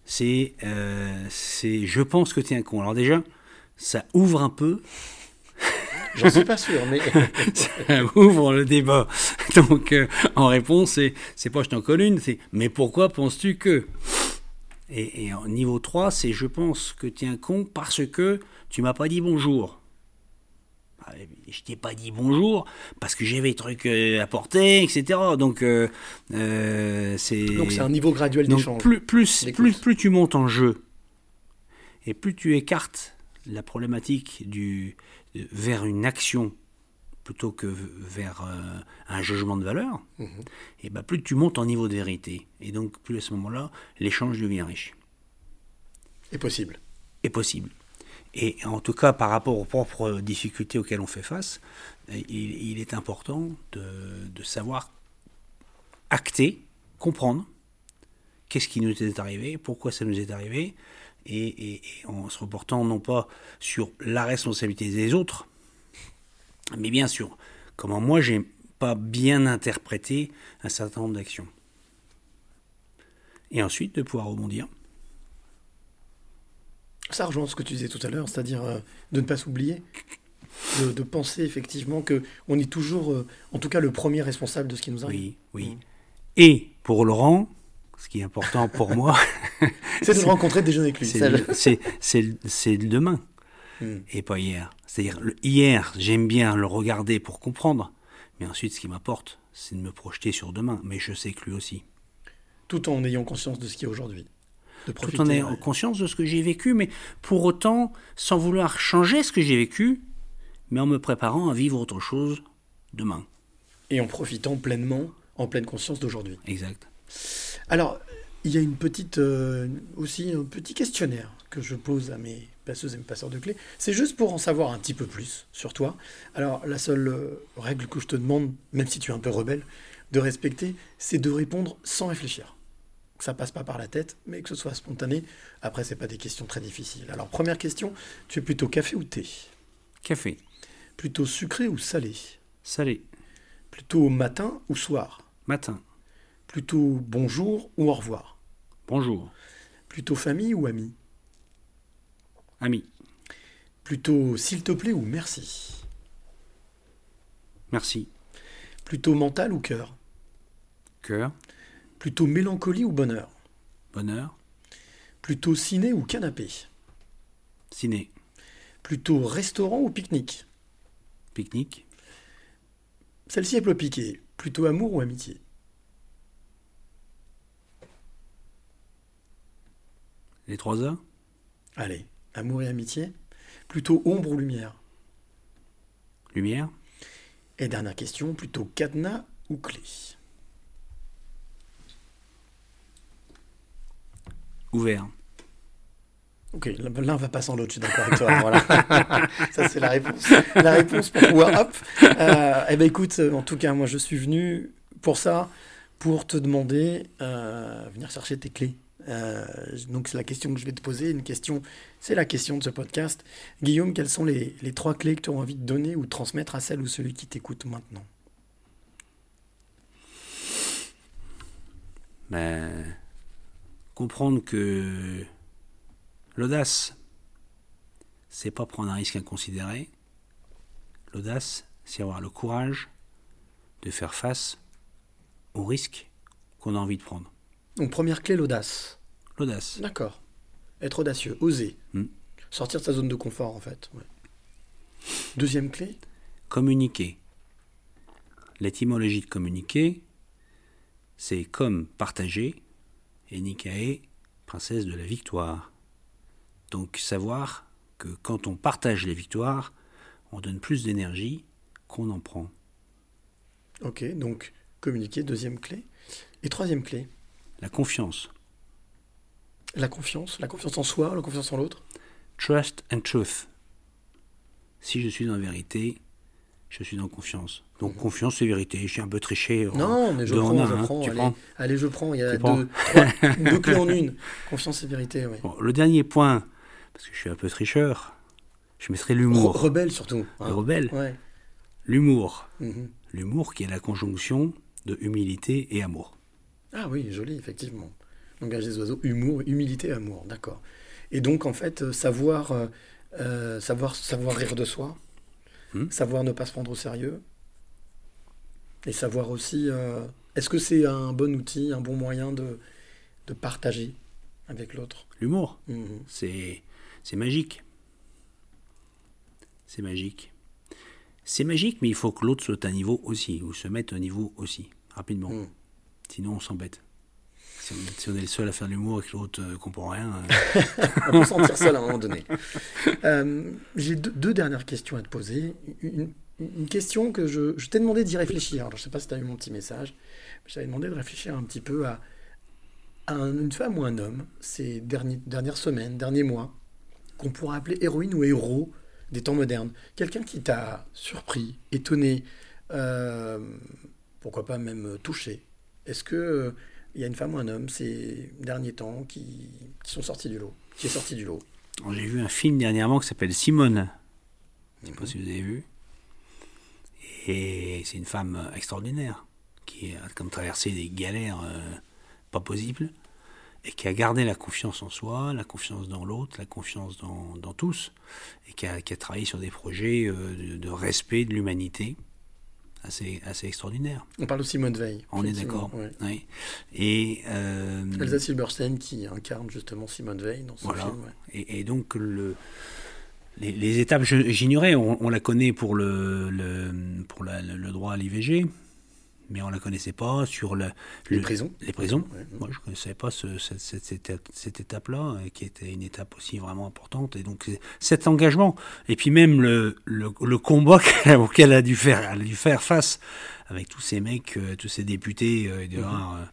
c'est euh, c'est je pense que t'es un con. Alors déjà, ça ouvre un peu. J'en suis pas sûr, mais. ça ouvre le débat. Donc euh, en réponse, c'est pas je t'en colle une, c'est mais pourquoi penses-tu que? Et, et en niveau 3, c'est je pense que tu es un con parce que tu m'as pas dit bonjour. Ah, Je t'ai pas dit bonjour parce que j'avais des trucs euh, à porter, etc. Donc, euh, euh, c'est. Donc c'est un niveau graduel d'échange. Plus, plus, plus, plus tu montes en jeu et plus tu écartes la problématique du, vers une action plutôt que vers euh, un jugement de valeur, Mhm. et ben plus tu montes en niveau de vérité. Et donc, plus à ce moment-là, l'échange devient riche. Est possible. Est possible. Et en tout cas, par rapport aux propres difficultés auxquelles on fait face, il, est important de, savoir acter, comprendre qu'est-ce qui nous est arrivé, pourquoi ça nous est arrivé, et, et- et en se reportant non pas sur la responsabilité des autres, mais bien sûr comment moi j'ai pas bien interprété un certain nombre d'actions. Et ensuite de pouvoir rebondir. Ça rejoint ce que tu disais tout à l'heure, c'est-à-dire euh, de ne pas s'oublier, de, de penser effectivement que on est toujours, euh, en tout cas, le premier responsable de ce qui nous arrive. Oui, oui. Et pour Laurent, ce qui est important pour moi, C'est de le rencontrer, de déjeuner avec lui. C'est le- demain Hmm. et pas hier. C'est-à-dire, hier, j'aime bien le regarder pour comprendre, mais ensuite, ce qui m'apporte, c'est de me projeter sur demain. Mais je sais que lui aussi. Tout en ayant conscience de ce qu'il y a aujourd'hui. De Tout profiter, en ayant ouais. conscience de ce que j'ai vécu, mais pour autant, sans vouloir changer ce que j'ai vécu, mais en me préparant à vivre autre chose demain. Et en profitant pleinement, en pleine conscience d'aujourd'hui. Exact. Alors, il y a une petite, euh, aussi un petit questionnaire que je pose à mes passeuses et mes passeurs de clés. C'est juste pour en savoir un petit peu plus sur toi. Alors, la seule euh, règle que je te demande, même si tu es un peu rebelle, de respecter, c'est de répondre sans réfléchir. Que ça passe pas par la tête, mais que ce soit spontané. Après, c'est pas des questions très difficiles. Alors, première question, tu es plutôt café ou thé? Café. Plutôt sucré ou salé? Salé. Plutôt matin ou soir? Matin. Plutôt bonjour ou au revoir? Bonjour. Plutôt famille ou ami Ami. Plutôt s'il te plaît ou merci? Merci. Plutôt mental ou cœur? Cœur. Plutôt mélancolie ou bonheur? Bonheur. Plutôt ciné ou canapé? Ciné. Plutôt restaurant ou pique-nique? Pique-nique. Celle-ci est peu piquée. Plutôt amour ou amitié? Les trois heures? Allez, amour et amitié Plutôt ombre ou lumière? Lumière. Et dernière question, plutôt cadenas ou clé? Ouvert. Ok, l'un va pas sans l'autre, je suis d'accord avec toi. Voilà. Ça, c'est la réponse. La réponse pour pouvoir, hop. Euh, eh ben écoute, en tout cas, moi, je suis venu pour ça, pour te demander, euh, venir chercher tes clés. Euh, donc, c'est la question que je vais te poser. Une question, c'est la question de ce podcast. Guillaume, quelles sont les, les trois clés que tu as envie de donner ou de transmettre à celle ou celui qui t'écoute maintenant? Ben, comprendre que l'audace, c'est pas prendre un risque inconsidéré. L'audace, c'est avoir le courage de faire face aux risques qu'on a envie de prendre. Donc, première clé, l'audace. L'audace. D'accord. Être audacieux, oser. Hmm. Sortir de sa zone de confort, en fait. ouais. Deuxième clé Communiquer. L'étymologie de communiquer, c'est comme partager, et Nikae, princesse de la victoire. Donc savoir que quand on partage les victoires, on donne plus d'énergie qu'on en prend. Ok, donc communiquer, deuxième clé. Et troisième clé, La confiance. la confiance, la confiance en soi, la confiance en l'autre. Trust and truth. Si je suis dans la vérité, je suis dans confiance. Donc confiance et vérité. Suis un peu triché. en- Non, mais je en prends, un, je hein. prends. Allez, prends allez, je prends. Il y a deux, trois- deux clés en une. Confiance et vérité, oui. Bon, le dernier point, parce que je suis un peu tricheur, je mettrai Re- l'humour. rebelle surtout. Le rebelle. Ouais. L'humour. Mhm. L'humour qui est la conjonction de humilité et amour. Ah oui, joli, effectivement. Langage des oiseaux, humour, humilité, amour, d'accord. Et donc, en fait, euh, savoir, euh, euh, savoir, savoir rire de soi, Hmm. savoir ne pas se prendre au sérieux, et savoir aussi, euh, est-ce que c'est un bon outil, un bon moyen de, de partager avec l'autre? L'humour, Mhm. c'est magique. C'est magique. C'est magique, mais il faut que l'autre soit à niveau aussi, ou se mette à niveau aussi, rapidement. Mm. Sinon, on s'embête. Si on, si on est le seul à faire de l'humour et que l'autre ne comprend rien. euh, On peut se sentir seul à un moment donné. Euh, J'ai deux, deux dernières questions à te poser. Une, une question que je, je t'ai demandé d'y réfléchir. Alors, je ne sais pas si tu as eu mon petit message. mais Je t'avais demandé de réfléchir un petit peu à, à un- une femme ou un homme ces derniers, dernières semaines, derniers mois. qu'on pourrait appeler héroïne ou héros des temps modernes Quelqu'un qui t'a surpris, étonné, euh, pourquoi pas même touché Est-ce que euh, il y a une femme ou un homme ces derniers temps qui, qui sont sortis du lot, qui est sorti du lot? J'ai vu un film dernièrement qui s'appelle Simone. Je ne sais pas si vous avez vu. Et c'est une femme extraordinaire qui a comme traversé des galères euh, pas possibles et qui a gardé la confiance en soi, la confiance dans l'autre, la confiance dans, dans tous, et qui a, qui a, travaillé sur des projets euh, de, de, respect de l'humanité assez, assez extraordinaire. On parle de Simone Veil. On est d'accord. Ouais. Et euh, Elsa Silberstein qui incarne justement Simone Veil dans ce voilà. film. Ouais. Et, et, donc le les, les étapes, j'ignorais, on, on, la connaît pour le, le pour la, le droit à l'IVG, mais on la connaissait pas sur le, les le, prisons. Les prisons. Ouais. Moi, je connaissais pas ce, cette, cette, étape-là, qui était une étape aussi vraiment importante. Et donc cet engagement, et puis même le, le, combat auquel elle a dû faire, elle a dû faire face avec tous ces mecs, euh, tous ces députés, euh, il devait mm -hmm.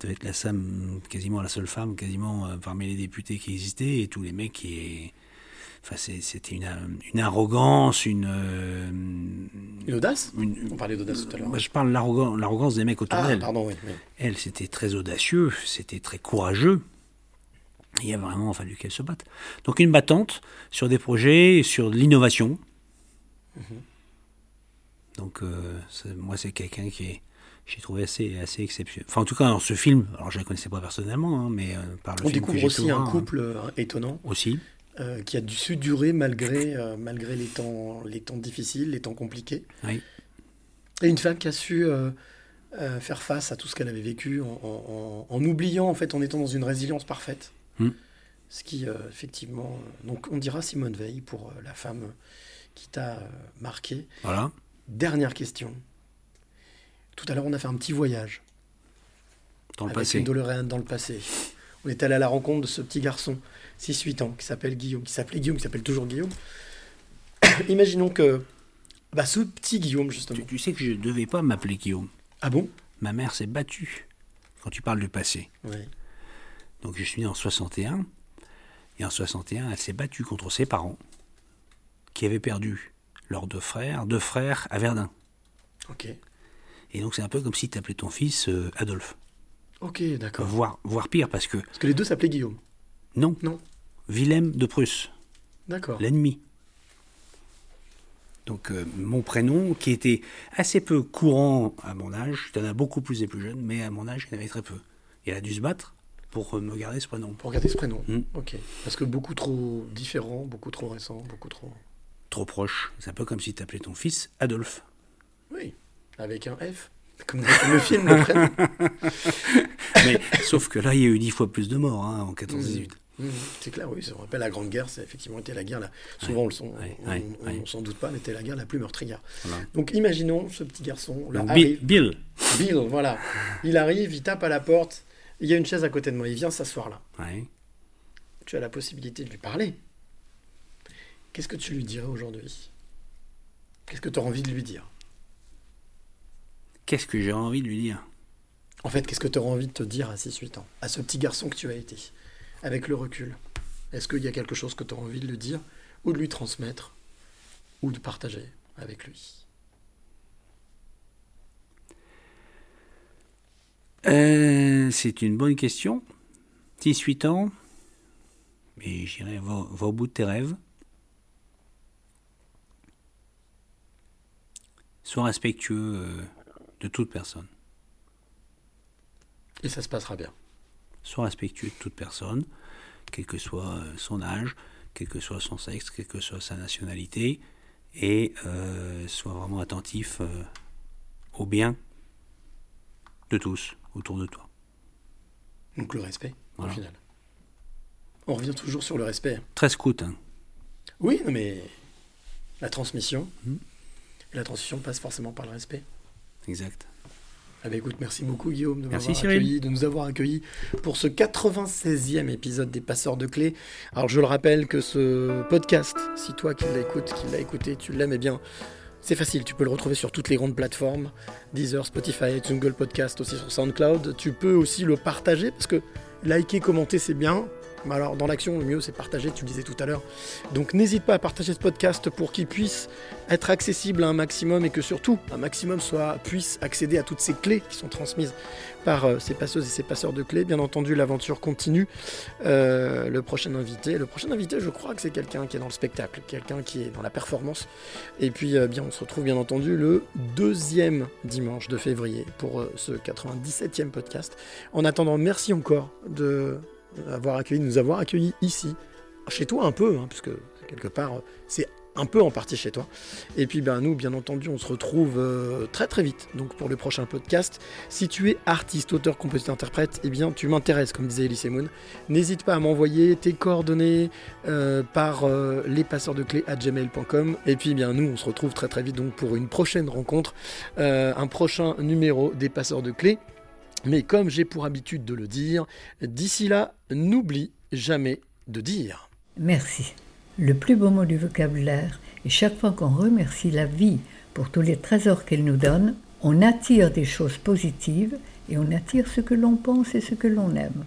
devait être la femme, quasiment la seule femme, quasiment euh, parmi les députés qui existaient, et tous les mecs qui Enfin, c'était une, une, arrogance, une. Euh, une audace une, On parlait d'audace tout à l'heure. Bah, je parle de l'arrogance des mecs autour ah, d'elle. pardon, oui, oui. Elle, c'était très audacieux, c'était très courageux. Il a vraiment fallu qu'elle se batte. Donc, une battante sur des projets, sur l'innovation. Mm -hmm. Donc, euh, moi, c'est quelqu'un qui est j'ai trouvé assez, assez exceptionnel. Enfin, en tout cas, dans ce film, alors je ne la connaissais pas personnellement, hein, mais euh, par le On film découvre aussi un couple hein, étonnant. Aussi. Euh, qui a dû su durer malgré, euh, malgré les, temps, les temps difficiles, les temps compliqués. Oui. Et une femme qui a su euh, faire face à tout ce qu'elle avait vécu en, en, en, oubliant, en fait, en étant dans une résilience parfaite. Mm. Ce qui, effectivement. donc, on dira Simone Veil pour la femme qui t'a marqué. Voilà. Dernière question. Tout à l'heure, on a fait un petit voyage. Dans le avec passé. Une dans le passé. On est allé à la rencontre de ce petit garçon, 6-8 ans, qui s'appelle Guillaume, qui s'appelait Guillaume, qui s'appelle toujours Guillaume. Imaginons que bah, ce petit Guillaume, justement. Tu, tu sais que je ne devais pas m'appeler Guillaume. Ah bon? Ma mère s'est battue quand tu parles du passé. Oui. Donc je suis né en 61. Et en 61, elle s'est battue contre ses parents, qui avaient perdu leurs deux frères, deux frères à Verdun. Ok. Et donc c'est un peu comme si tu appelais ton fils euh, Adolphe. Ok, d'accord. Voire, voire pire, parce que... Parce que les deux s'appelaient Guillaume. Non. Non. Willem de Prusse. D'accord. L'ennemi. Donc euh, mon prénom, qui était assez peu courant à mon âge, il y en a beaucoup plus et plus jeunes, mais à mon âge, il y en avait très peu. Et elle a dû se battre pour euh, me garder ce prénom. Pour garder ce prénom Mm. Ok. Parce que beaucoup trop différent, beaucoup trop récent, beaucoup trop... Trop proche. C'est un peu comme si tu appelais ton fils Adolphe. Oui, avec un F. Comme dans le film, le prénom. Mais sauf que là, il y a eu dix fois plus de morts hein, en 14-18. Mmh, c'est clair, oui. Ça me rappelle la Grande Guerre, ça a effectivement été la guerre, la... souvent Ouais, on, ouais, on s'en doute pas, mais c'était la guerre la plus meurtrière. Voilà. Donc imaginons ce petit garçon, là, Donc, arrive. Bill, Bill. Bill, voilà. Il arrive, il tape à la porte, il y a une chaise à côté de moi, il vient s'asseoir là. Ouais. Tu as la possibilité de lui parler. Qu'est-ce que tu lui dirais aujourd'hui? Qu'est-ce que tu as envie de lui dire? Qu'est-ce que j'ai envie de lui dire? En fait, qu'est-ce que tu auras envie de te dire à 6-8 ans À ce petit garçon que tu as été, avec le recul Est-ce qu'il y a quelque chose que tu auras envie de lui dire, ou de lui transmettre, ou de partager avec lui? Euh, c'est une bonne question. 18 ans, mais j'irai va, va au bout de tes rêves. Sois respectueux euh, de toute personne. Et ça se passera bien. Sois respectueux de toute personne, quel que soit euh, son âge, quel que soit son sexe, quelle que soit sa nationalité, et euh, sois vraiment attentif euh, au bien de tous autour de toi. Donc le respect, Voilà. au final. On revient toujours sur le respect. Très scout, hein. Oui, non, mais la transmission, et la transmission passe forcément par le respect. Exact. Ah bah écoute, merci beaucoup Guillaume de, Merci, accueilli, de nous avoir accueillis pour ce 96e épisode des Passeurs de Clés. Alors je le rappelle que ce podcast, si toi qui l'écoutes, qui l'as écouté, tu l'aimes, eh bien c'est facile, tu peux le retrouver sur toutes les grandes plateformes, Deezer, Spotify, iTunes, Google Podcast, aussi sur SoundCloud. Tu peux aussi le partager parce que liker, commenter c'est bien, alors, dans l'action, le mieux, c'est partager, tu le disais tout à l'heure. Donc, n'hésite pas à partager ce podcast pour qu'il puisse être accessible à un maximum et que surtout, un maximum soit, puisse accéder à toutes ces clés qui sont transmises par euh, ces passeuses et ces passeurs de clés. Bien entendu, l'aventure continue. Euh, le prochain invité, le prochain invité, je crois que c'est quelqu'un qui est dans le spectacle, quelqu'un qui est dans la performance. Et puis, euh, bien, on se retrouve bien entendu le deuxième dimanche de février pour ce 97e podcast. En attendant, merci encore de avoir accueilli, nous avoir accueillis ici, chez toi un peu, hein, puisque quelque part, c'est un peu en partie chez toi. Et puis ben, nous, bien entendu, on se retrouve euh, très très vite donc pour le prochain podcast. Si tu es artiste, auteur, compositeur, interprète, eh bien tu m'intéresses, comme disait Elise Moon. N'hésite pas à m'envoyer tes coordonnées euh, par euh, les passeurs de clés à gmail.com. Et puis bien nous, on se retrouve très très vite donc pour une prochaine rencontre, un prochain numéro des passeurs de clés. Mais comme j'ai pour habitude de le dire, d'ici là, n'oublie jamais de dire. Merci. Le plus beau mot du vocabulaire, et chaque fois qu'on remercie la vie pour tous les trésors qu'elle nous donne, on attire des choses positives et on attire ce que l'on pense et ce que l'on aime.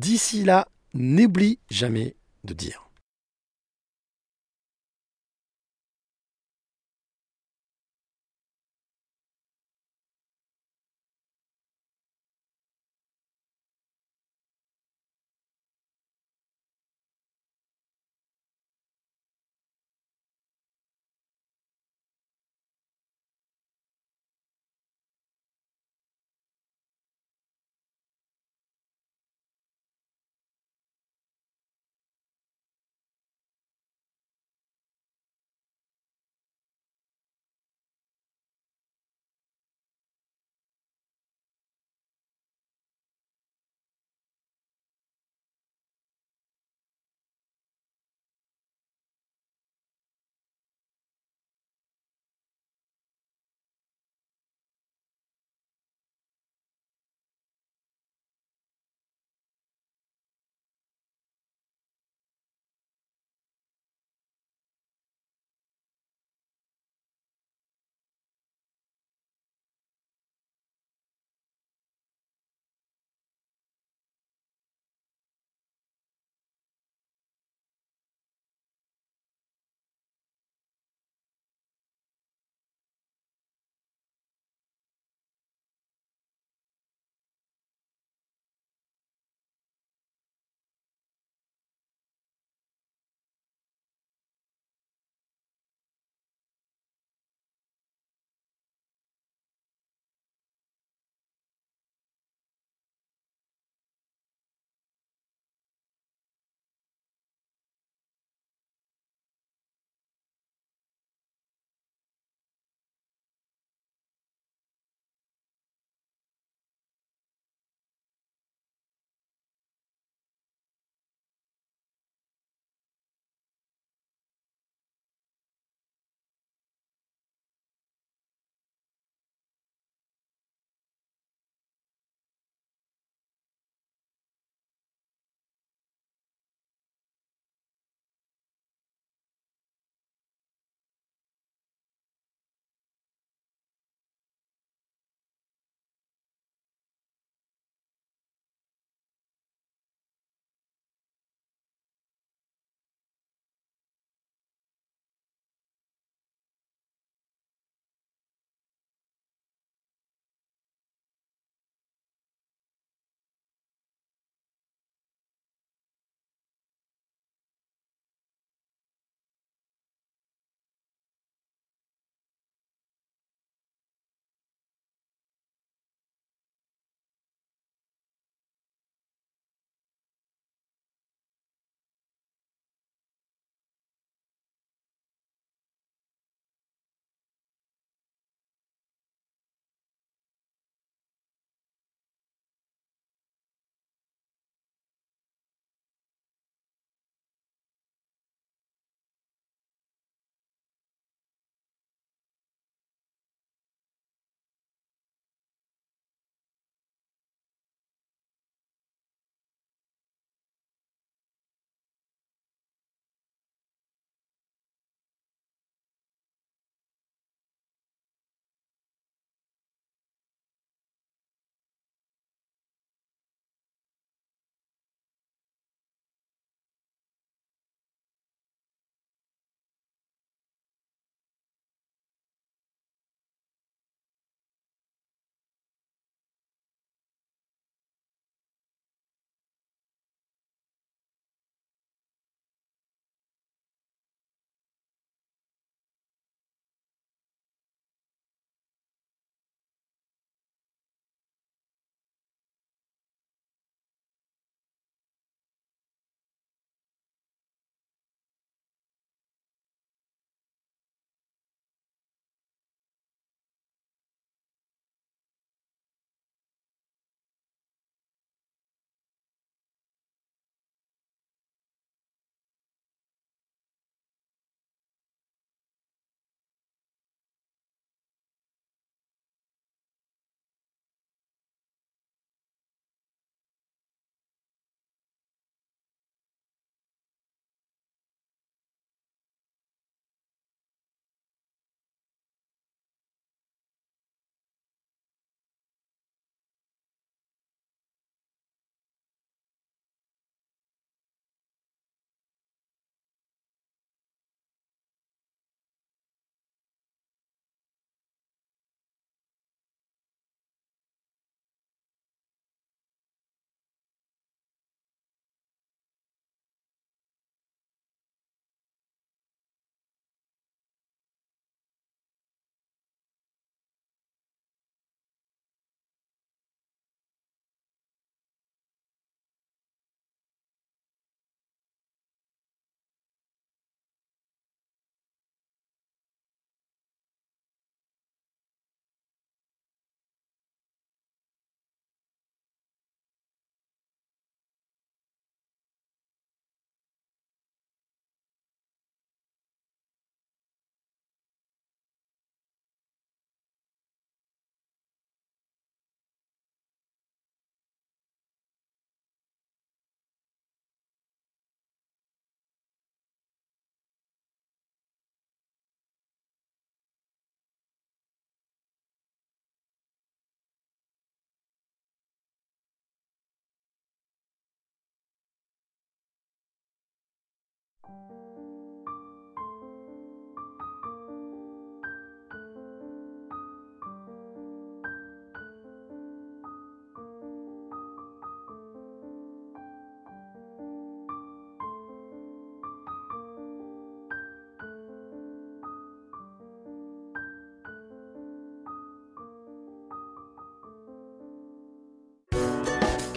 D'ici là, n'oublie jamais de dire.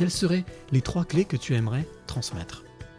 Quelles seraient les trois clés que tu aimerais transmettre?